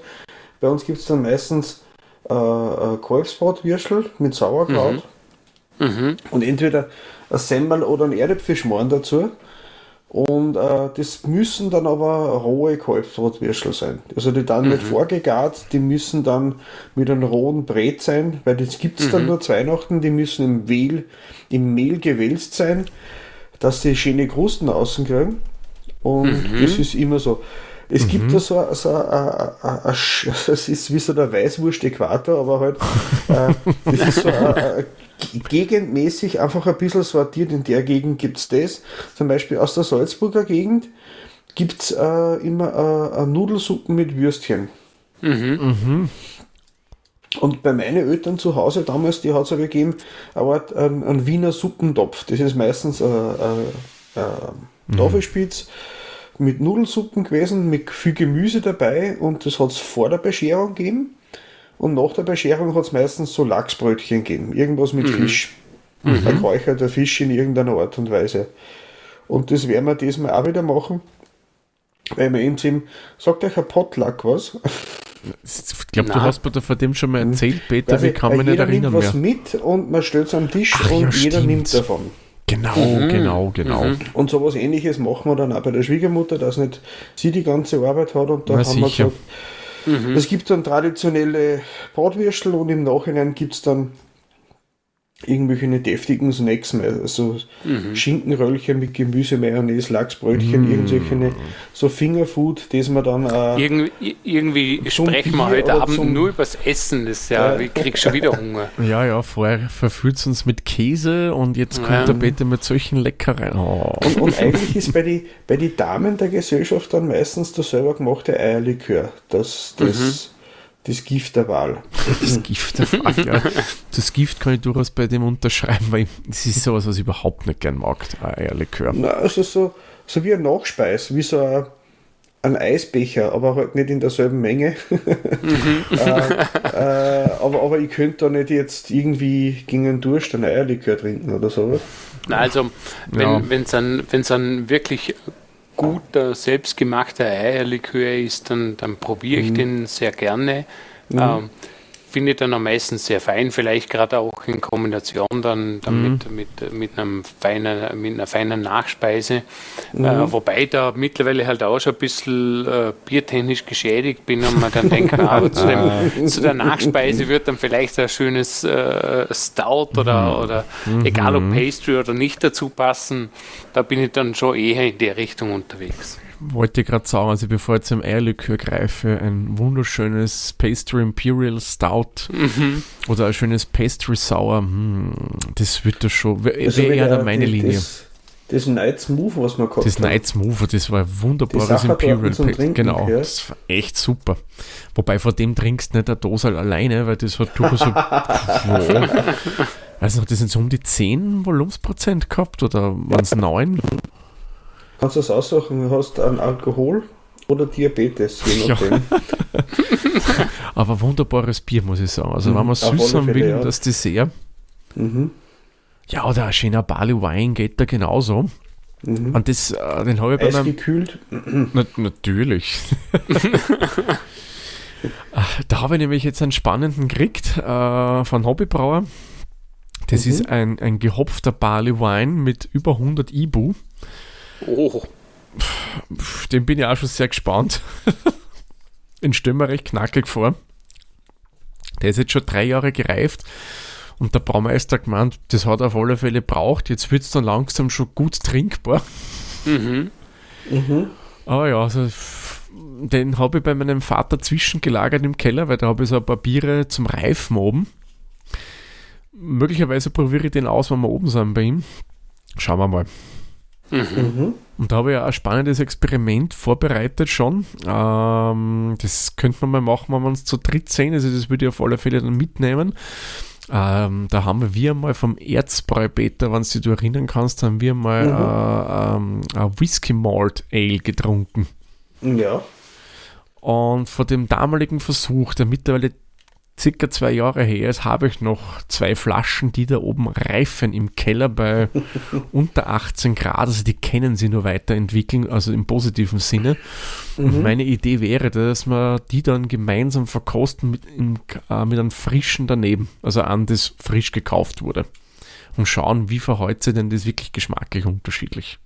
Bei uns gibt es dann meistens äh, äh, Kalbsbratwürstel mit Sauerkraut Mhm. und entweder ein Semmel oder ein Erdäpfelschmarrn dazu. Und äh, das müssen dann aber rohe Kalbsbratwürstel sein. Also die dann nicht vorgegart, die müssen dann mit einem rohen Brät sein, weil das gibt es dann nur zu Weihnachten, die müssen im Mehl, im Mehl gewälzt sein, dass die schöne Krusten außen kriegen. Und mhm. das ist immer so. Es mhm. gibt da so, so a, a, a, es ist wie so der Weißwurst-Äquator, aber halt, äh, das ist so gegendmäßig einfach ein bisschen sortiert. In der Gegend gibt es das. Zum Beispiel aus der Salzburger Gegend gibt es äh, immer äh, Nudelsuppen mit Würstchen. Mhm. Mhm. Und bei meinen Eltern zu Hause damals, die hat es aber gegeben, aber ein, ein, Wiener Suppentopf. Das ist meistens ein, ein, ein Tafelspitz mhm. mit Nudelsuppen gewesen, mit viel Gemüse dabei und das hat es vor der Bescherung gegeben. Und nach der Bescherung hat es meistens so Lachsbrötchen gegeben. Irgendwas mit mhm. Fisch. Mhm. Ein geräucherter Fisch in irgendeiner Art und Weise. Und das werden wir diesmal auch wieder machen. Weil wir eben sagt euch ein Potluck was? Ich glaube, du hast mir da von dem schon mal erzählt, Peter, wie kann man nicht erinnern mehr. Jeder nimmt was mit und man stellt es am Tisch Ach, und ja, jeder stimmt. nimmt davon. Genau, mhm. genau, genau. Mhm. Und so was ähnliches machen wir dann auch bei der Schwiegermutter, dass nicht sie die ganze Arbeit hat und da Na, haben sicher. wir gesagt, Mhm. Es gibt dann traditionelle Bratwürstel und im Nachhinein gibt es dann irgendwelche deftigen Snacks, also mhm. Schinkenröllchen mit Gemüse, Mayonnaise, Lachsbrötchen, mm. irgendwelche so Fingerfood, das man dann äh, Irgend, irgendwie sprechen wir heute Abend zum, nur übers Essen, das ja, äh, ich krieg schon wieder Hunger. Ja, ja, vorher verführt es uns mit Käse und jetzt kommt ja. der Peter mit solchen Leckereien. Oh. Und, und, eigentlich ist bei den bei die Damen der Gesellschaft dann meistens der selber gemachte Eierlikör. Das, das mhm das Gift der Wahl. Das Gift der Wahl, ja. Das Gift kann ich durchaus bei dem unterschreiben, weil es ist sowas, was ich überhaupt nicht gern mag, Eierlikör. Na, also so, so wie ein Nachspeis, wie so ein, ein Eisbecher, aber halt nicht in derselben Menge. Mhm. äh, äh, aber, aber ich könnte da nicht jetzt irgendwie gegen einen Durst ein Eierlikör trinken oder sowas. Na, also, wenn es ja. dann, dann wirklich guter, selbstgemachter Eierlikör ist, dann, dann probiere ich mhm. den sehr gerne. Mhm. Ähm, finde ich dann am meisten sehr fein, vielleicht gerade auch in Kombination dann, dann mhm. mit, mit, mit, einem feinen, mit einer feinen Nachspeise. Mhm. Äh, wobei da mittlerweile halt auch schon ein bisschen äh, biertechnisch geschädigt bin und man dann denkt, na, zu, dem, zu, der Nachspeise wird dann vielleicht ein schönes äh, Stout oder, mhm. oder mhm. egal ob Pastry oder nicht dazu passen. Da bin ich dann schon eher in der Richtung unterwegs wollte gerade sagen, also bevor ich zum Eierlikör greife, ein wunderschönes Pastry Imperial Stout mhm. oder ein schönes Pastry Sour, hm, das wird das schon, wäre also eher da meine Linie. Das, das Night Smooth, was man gehabt Das Night Smooth, das war ein wunderbares Imperial Pastry. Genau, ja. das war echt super. Wobei vor dem trinkst du nicht eine Dose alleine, weil das hat durchaus so. Also noch, das sind so um die 10 Volumensprozent gehabt oder waren es 9? Kannst du das aussuchen, du hast einen Alkohol oder Diabetes, je nachdem. Ja. Aber wunderbares Bier, muss ich sagen. Also, mhm, wenn man süß haben will, ja. das Dessert. Mhm. Ja, oder ein schöner Barley Wine geht da genauso. Mhm. Und das, äh, den habe ich bei meinem. gekühlt? Na, natürlich. da habe ich nämlich jetzt einen spannenden gekriegt äh, von Hobbybrauer. Das mhm. ist ein, ein gehopfter Barley Wine mit über 100 Ibu. Oh. Den bin ich auch schon sehr gespannt. Den stellen wir recht knackig vor. Der ist jetzt schon drei Jahre gereift und der Baumeister gemeint, das hat auf alle Fälle braucht. Jetzt wird es dann langsam schon gut trinkbar. Mhm. Mhm. Aber ja, also den habe ich bei meinem Vater zwischengelagert im Keller, weil da habe ich so ein paar Biere zum Reifen oben. Möglicherweise probiere ich den aus, wenn wir oben sind bei ihm. Schauen wir mal. Mhm. Und da habe ich auch ein spannendes Experiment vorbereitet schon. Ähm, das könnte man mal machen, wenn wir uns zu dritt sehen. Also das würde ich auf alle Fälle dann mitnehmen. Ähm, da haben wir mal vom Erzbräubeter, wenn du dich erinnern kannst, haben wir mal mhm. äh, ein Whisky Malt Ale getrunken. Ja. Und vor dem damaligen Versuch, der mittlerweile circa zwei Jahre her ist, habe ich noch zwei Flaschen, die da oben reifen im Keller bei unter 18 Grad. Also die können sie nur weiterentwickeln, also im positiven Sinne. Mhm. Und meine Idee wäre, dass wir die dann gemeinsam verkosten mit, in, äh, mit einem frischen daneben, also an das frisch gekauft wurde. Und schauen, wie verhält sich denn das wirklich geschmacklich unterschiedlich.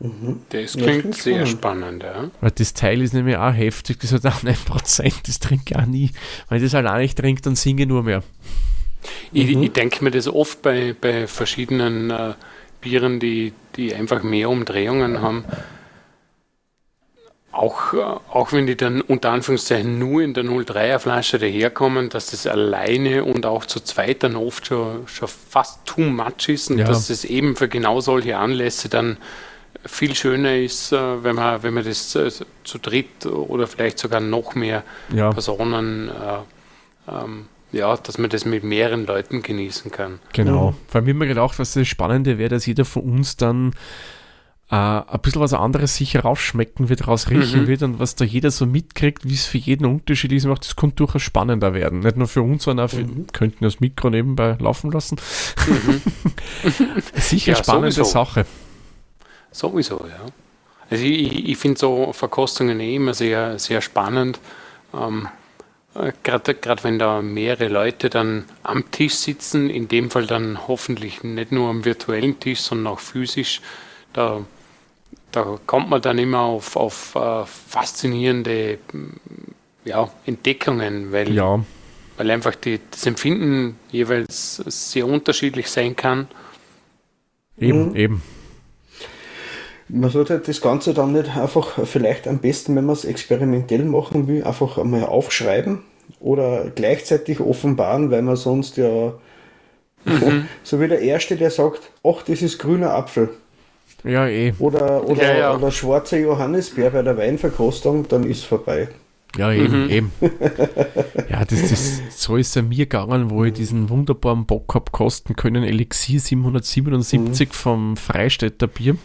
Mhm. Das klingt das sehr spannend, ja. Weil das Teil ist nämlich auch heftig, das hat auch 9%, das trinke ich auch nie. Wenn ich das allein nicht trinke, dann singe ich nur mehr. Ich, mhm. ich denke mir das oft bei, bei verschiedenen äh, Bieren, die, die einfach mehr Umdrehungen haben. auch, auch wenn die dann unter Anführungszeichen nur in der 03er Flasche daherkommen, dass das alleine und auch zu zweit dann oft schon, schon fast too much ist und Ja. dass es eben für genau solche Anlässe dann viel schöner ist, äh, wenn man, wenn man das äh, zu dritt oder vielleicht sogar noch mehr Ja. Personen, äh, ähm, ja, dass man das mit mehreren Leuten genießen kann. Genau. Ja. Vor allem, wie mir gedacht, was das Spannende wäre, dass jeder von uns dann äh, ein bisschen was anderes sicher rausschmecken wird, rausriechen Mhm. wird und was da jeder so mitkriegt, wie es für jeden unterschiedlich ist, macht das könnte durchaus spannender werden. Nicht nur für uns, sondern auch für, Mhm. könnten das Mikro nebenbei laufen lassen. sicher Ja, spannende sowieso. Sache. Sowieso, ja. Also ich, ich finde so Verkostungen eh immer sehr, sehr spannend. Ähm, Gerade wenn da mehrere Leute dann am Tisch sitzen, in dem Fall dann hoffentlich nicht nur am virtuellen Tisch, sondern auch physisch, da, da kommt man dann immer auf, auf äh, faszinierende mm, ja, Entdeckungen, weil, Ja, weil einfach die, das Empfinden jeweils sehr unterschiedlich sein kann. eben, Mhm. eben. Man sollte das Ganze dann nicht einfach vielleicht am besten, wenn man es experimentell machen will, einfach einmal aufschreiben oder gleichzeitig offenbaren, weil man sonst ja so wie der Erste, der sagt, ach, das ist grüner Apfel Ja, eh. oder, oder, Ja, ja. oder schwarzer Johannisbeer bei der Weinverkostung, dann ist vorbei. Ja, eben, eben. ja, das, das, so ist es mir gegangen, wo ich diesen wunderbaren Bock hab kosten können, Elixier 777 vom Freistädter Bier.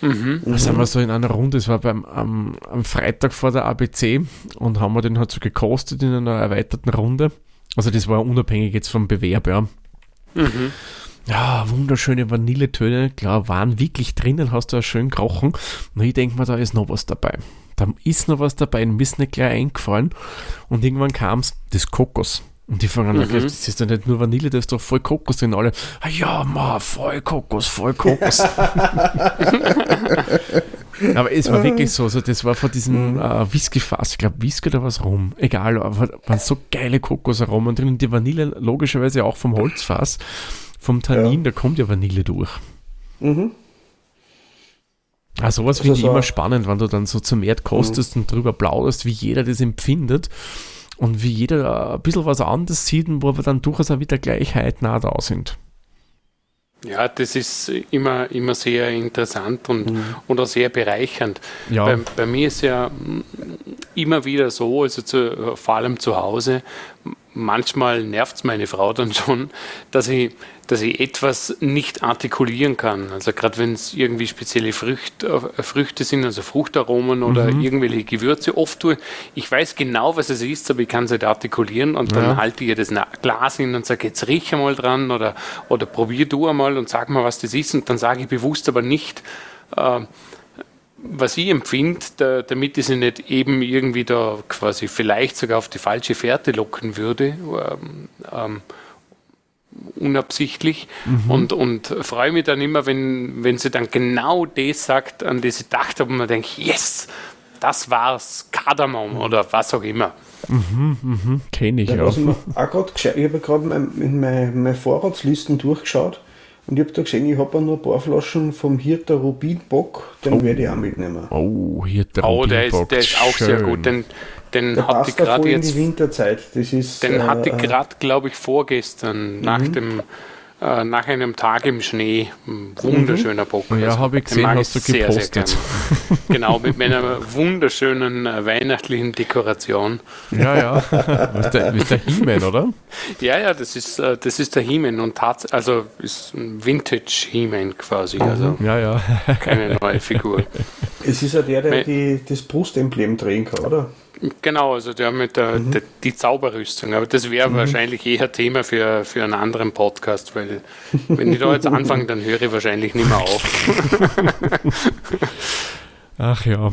Mhm. Da sind wir so in einer Runde, es war beim, am, am Freitag vor der ABC und haben wir den halt so gekostet in einer erweiterten Runde. Also das war unabhängig jetzt vom Bewerb, ja. Mhm. Ja, wunderschöne Vanilletöne, klar, waren wirklich drinnen, hast du ja schön gerochen. Und ich denke mir, da ist noch was dabei. Da ist noch was dabei, mir ist nicht gleich eingefallen. Und irgendwann kam es, das Kokos. Und die fangen an, Mhm. das ist ja nicht nur Vanille, da ist doch voll Kokos drin. Alle, ah ja, ma, voll Kokos, voll Kokos. aber es war wirklich so, so das war von diesem äh, Whisky-Fass, ich glaube Whisky oder was rum, egal, aber waren so geile Kokosaromen drin. Und die Vanille logischerweise auch vom Holzfass, vom Tannin, da kommt ja Vanille durch. Mhm. Ah, sowas Also finde ich immer spannend, wenn du dann so zum Erd kostest und drüber plauderst, wie jeder das empfindet und wie jeder ein bisschen was anderes sieht wo aber dann durchaus auch wieder Gleichheiten auch da sind. Ja, das ist immer, immer sehr interessant und, und auch sehr bereichernd. Ja. Bei, bei mir ist ja mm, immer wieder so, also zu, vor allem zu Hause, manchmal nervt es meine Frau dann schon, dass ich, dass ich etwas nicht artikulieren kann. Also gerade wenn es irgendwie spezielle Frücht, äh, Früchte sind, also Fruchtaromen oder irgendwelche Gewürze, oft tue ich weiß genau, was es ist, aber ich kann es nicht artikulieren und dann Ja. halte ich ihr das Glas hin und sage, jetzt riech einmal dran oder, oder probier du einmal und sag mal, was das ist und dann sage ich bewusst aber nicht, äh, was ich empfinde, da, damit ich sie nicht eben irgendwie da quasi vielleicht sogar auf die falsche Fährte locken würde, ähm, ähm, unabsichtlich. Und, und freue mich dann immer, wenn, wenn sie dann genau das sagt, an das ich gedacht habe und man denkt, yes, das war's, Kardamom oder was auch immer. Kenne ich Ja, auch. gescheit, ich habe gerade mein, in meine, meine Vorratslisten durchgeschaut und ich habe da gesehen, ich habe auch noch ein paar Flaschen vom Hirter Rubinbock, den werde ich auch mitnehmen. Oh, hier der Oh, der ist, Rubinbock, der ist auch sehr gut. Den, den Der hatte gerade voll in jetzt die Winterzeit. Das ist, Den äh, hatte ich gerade, glaube ich, vorgestern, nach, dem, äh, nach einem Tag im Schnee. Ein wunderschöner Bock. Ja, Also, habe ich gesehen, mag hast du sehr, sehr gepostet. gern. genau, mit meiner wunderschönen äh, weihnachtlichen Dekoration. Ja, ja. Was ist der, der He-Man, oder? Ja, ja, das ist, äh, das ist der He-Man und tats also ist ein Vintage He-Man quasi, also Ja, ja. keine neue Figur. Es ist ja der, der Me- die, das Brustemblem drehen kann, oder? Genau, also der mit der, der die Zauberrüstung. Aber das wäre wahrscheinlich eher Thema für, für einen anderen Podcast, weil wenn ich da jetzt anfange, dann höre ich wahrscheinlich nicht mehr auf. Ach ja.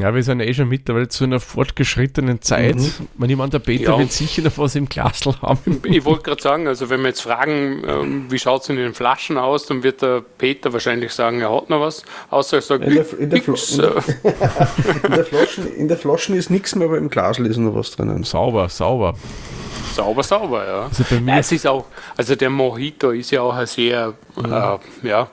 Ja, wir sind eh schon mittlerweile zu einer fortgeschrittenen Zeit. Wenn jemand der Peter Ja. wird sicher noch was im Glasl haben. Ich wollte gerade sagen, also wenn wir jetzt fragen, ähm, wie schaut es in den Flaschen aus, dann wird der Peter wahrscheinlich sagen, er hat noch was, außer er sagt, In der- in der nix, in der- äh, In der Flaschen, in der Flaschen ist nichts mehr, aber im Glas ist noch was drinnen. Sauber, sauber. sauber, sauber, ja. Also bei mir Ja, es ist auch, also der Mojito ist ja auch ein sehr, äh, ja,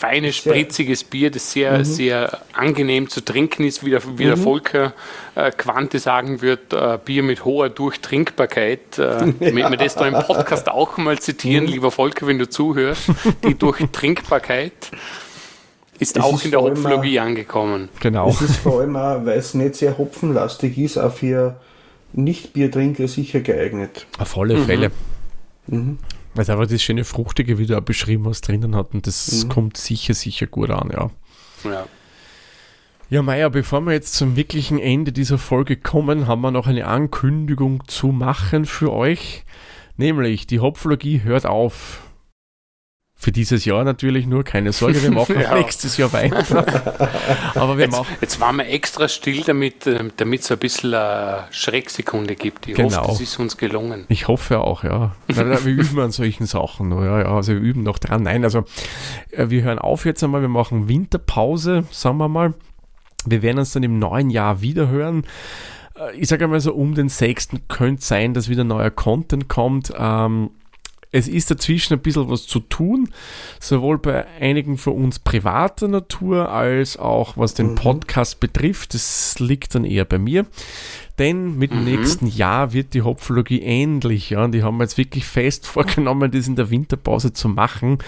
feines, spritziges Bier, das sehr, mhm. sehr angenehm zu trinken ist, wie der, wie der mhm. Volker äh, Quante sagen wird, äh, Bier mit hoher Durchtrinkbarkeit. Äh, damit wir das da im Podcast auch mal zitieren, mhm. lieber Volker, wenn du zuhörst, die Durchtrinkbarkeit ist es auch ist in der Hopflogie angekommen. Genau. Es ist vor allem auch, weil es nicht sehr hopfenlastig ist, auch für Nicht-Biertrinker sicher geeignet. Auf alle mhm. Fälle. Mhm. Weil es einfach das schöne Fruchtige, wie du auch beschrieben hast, drinnen hat und das mhm. kommt sicher, sicher gut an, ja. Ja. Ja, Meier, bevor wir jetzt zum wirklichen Ende dieser Folge kommen, haben wir noch eine Ankündigung zu machen für euch. Nämlich, die Hopflogie hört auf. Für dieses Jahr natürlich nur, keine Sorge, wir machen ja. nächstes Jahr weiter. Aber wir jetzt, machen. Jetzt waren wir extra still, damit damit es ein bisschen eine Schrecksekunde gibt. Ich genau. hoffe, das ist uns gelungen. Ich hoffe auch, ja. wir üben an solchen Sachen. Ja, ja, also wir üben noch dran. Nein, also äh, wir hören auf jetzt einmal, wir machen Winterpause, sagen wir mal. Wir werden uns dann im neuen Jahr wieder hören äh, ich sage einmal so, um den 6. könnte sein, dass wieder neuer Content kommt. Ähm, es ist dazwischen ein bisschen was zu tun, sowohl bei einigen von uns privater Natur als auch was den mhm. Podcast betrifft. Das liegt dann eher bei mir. Denn mit dem mhm. nächsten Jahr wird die Hopfologie ähnlich. Ja, und die haben jetzt wirklich fest vorgenommen, das in der Winterpause zu machen,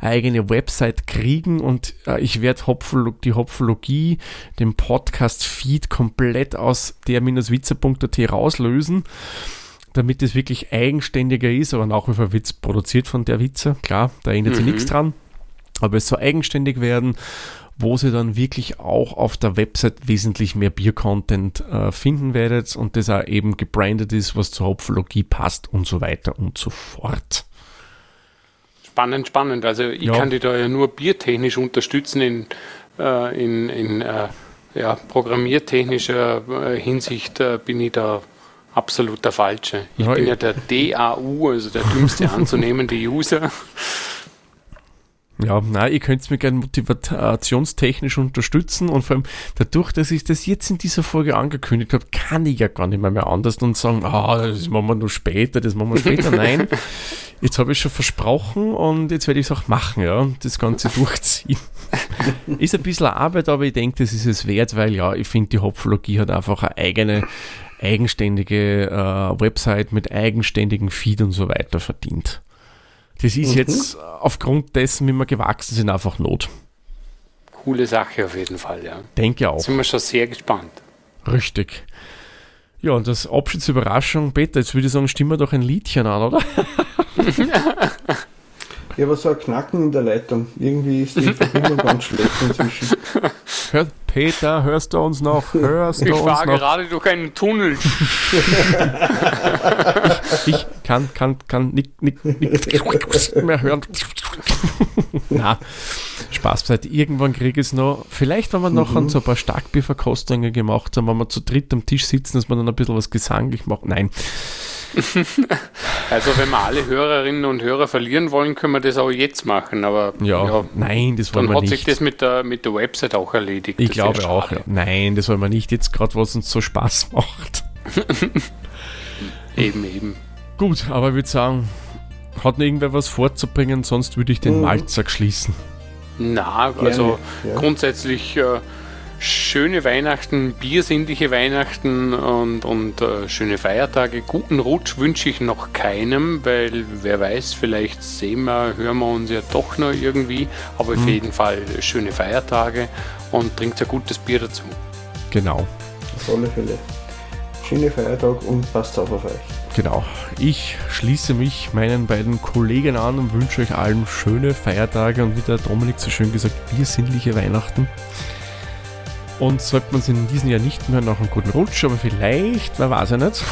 eine eigene Website kriegen und äh, ich werde Hopfolog, die Hopfologie, den Podcast-Feed komplett aus der-witzer.at rauslösen damit es wirklich eigenständiger ist, aber nach wie vor Witz produziert von der Witze. Klar, da ändert sich mhm. nichts dran. Aber es soll eigenständig werden, wo sie dann wirklich auch auf der Website wesentlich mehr Bier-Content äh, finden werdet und das auch eben gebrandet ist, was zur Hopfologie passt und so weiter und so fort. Spannend, spannend. Also ich ja. kann dich da ja nur biertechnisch unterstützen in, äh, in, in äh, ja, programmiertechnischer äh, Hinsicht äh, bin ich da absolut der Falsche. Ich ja, bin ja der DAU, also der dümmste anzunehmende User. Ja, nein, ihr könnt mir gerne motivationstechnisch unterstützen und vor allem dadurch, dass ich das jetzt in dieser Folge angekündigt habe, kann ich ja gar nicht mehr, mehr anders und sagen, ah, das machen wir nur später, das machen wir später. Nein, jetzt habe ich schon versprochen und jetzt werde ich es auch machen, ja, das Ganze durchziehen. ist ein bisschen Arbeit, aber ich denke, das ist es wert, weil ja, ich finde, die Hopfologie hat einfach eine eigene eigenständige äh, Website mit eigenständigen Feed und so weiter verdient. Das ist mhm. jetzt aufgrund dessen, wie wir gewachsen sind, einfach Not. Coole Sache auf jeden Fall, ja. Denke auch. Sind wir schon sehr gespannt. Richtig. Ja, und das Abschiedsüberraschung, Peter, jetzt würde ich sagen, stimmen wir doch ein Liedchen an, oder? Ja, aber so ein Knacken in der Leitung. Irgendwie ist die Verbindung ganz schlecht inzwischen. Hör, Peter, hörst du uns noch? Hörst ich du fahre gerade durch einen Tunnel. ich, ich, kann, kann, kann nicht, nicht, nicht mehr hören. Na, Spaß beiseite. Irgendwann kriege ich es noch. Vielleicht, wenn wir noch mhm. so ein paar Starkbierverkostungen gemacht haben, wenn wir zu dritt am Tisch sitzen, dass wir dann ein bisschen was gesanglich machen. Nein. also wenn wir alle Hörerinnen und Hörer verlieren wollen, können wir das auch jetzt machen. Aber ja, ja nein, das wollen wir nicht. Dann hat sich das mit der, mit der Website auch erledigt. Ich glaube auch. Ja. Nein, das wollen wir nicht. Jetzt gerade, was uns so Spaß macht. eben, eben. Gut, aber ich würde sagen, hat noch irgendwer was vorzubringen, sonst würde ich den mhm. Malzack schließen. Na, also Gerne, ja. grundsätzlich äh, schöne Weihnachten, biersinnliche Weihnachten und, und äh, schöne Feiertage. Guten Rutsch wünsche ich noch keinem, weil wer weiß, vielleicht sehen wir, hören wir uns ja doch noch irgendwie. Aber mhm. auf jeden Fall schöne Feiertage und trinkt ein gutes Bier dazu. Genau. Auf alle Fälle. Schöne Feiertag und passt auf auf euch. Genau. Ich schließe mich meinen beiden Kollegen an und wünsche euch allen schöne Feiertage und wie der Dominik so schön gesagt, biersinnliche Weihnachten. Und sollte man es in diesem Jahr nicht mehr nach einem guten Rutsch, aber vielleicht, wer weiß ja nicht.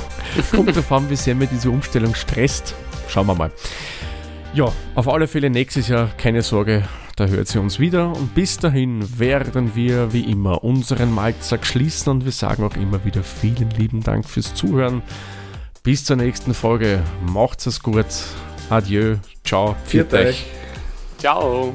Kommt davon, wie sehr mir diese Umstellung stresst. Schauen wir mal. Ja, auf alle Fälle nächstes Jahr, keine Sorge, da hört sie uns wieder. Und bis dahin werden wir wie immer unseren Malzack schließen und wir sagen auch immer wieder vielen lieben Dank fürs Zuhören. Bis zur nächsten Folge. Macht's es gut. Adieu. Ciao. Viert euch. Ciao.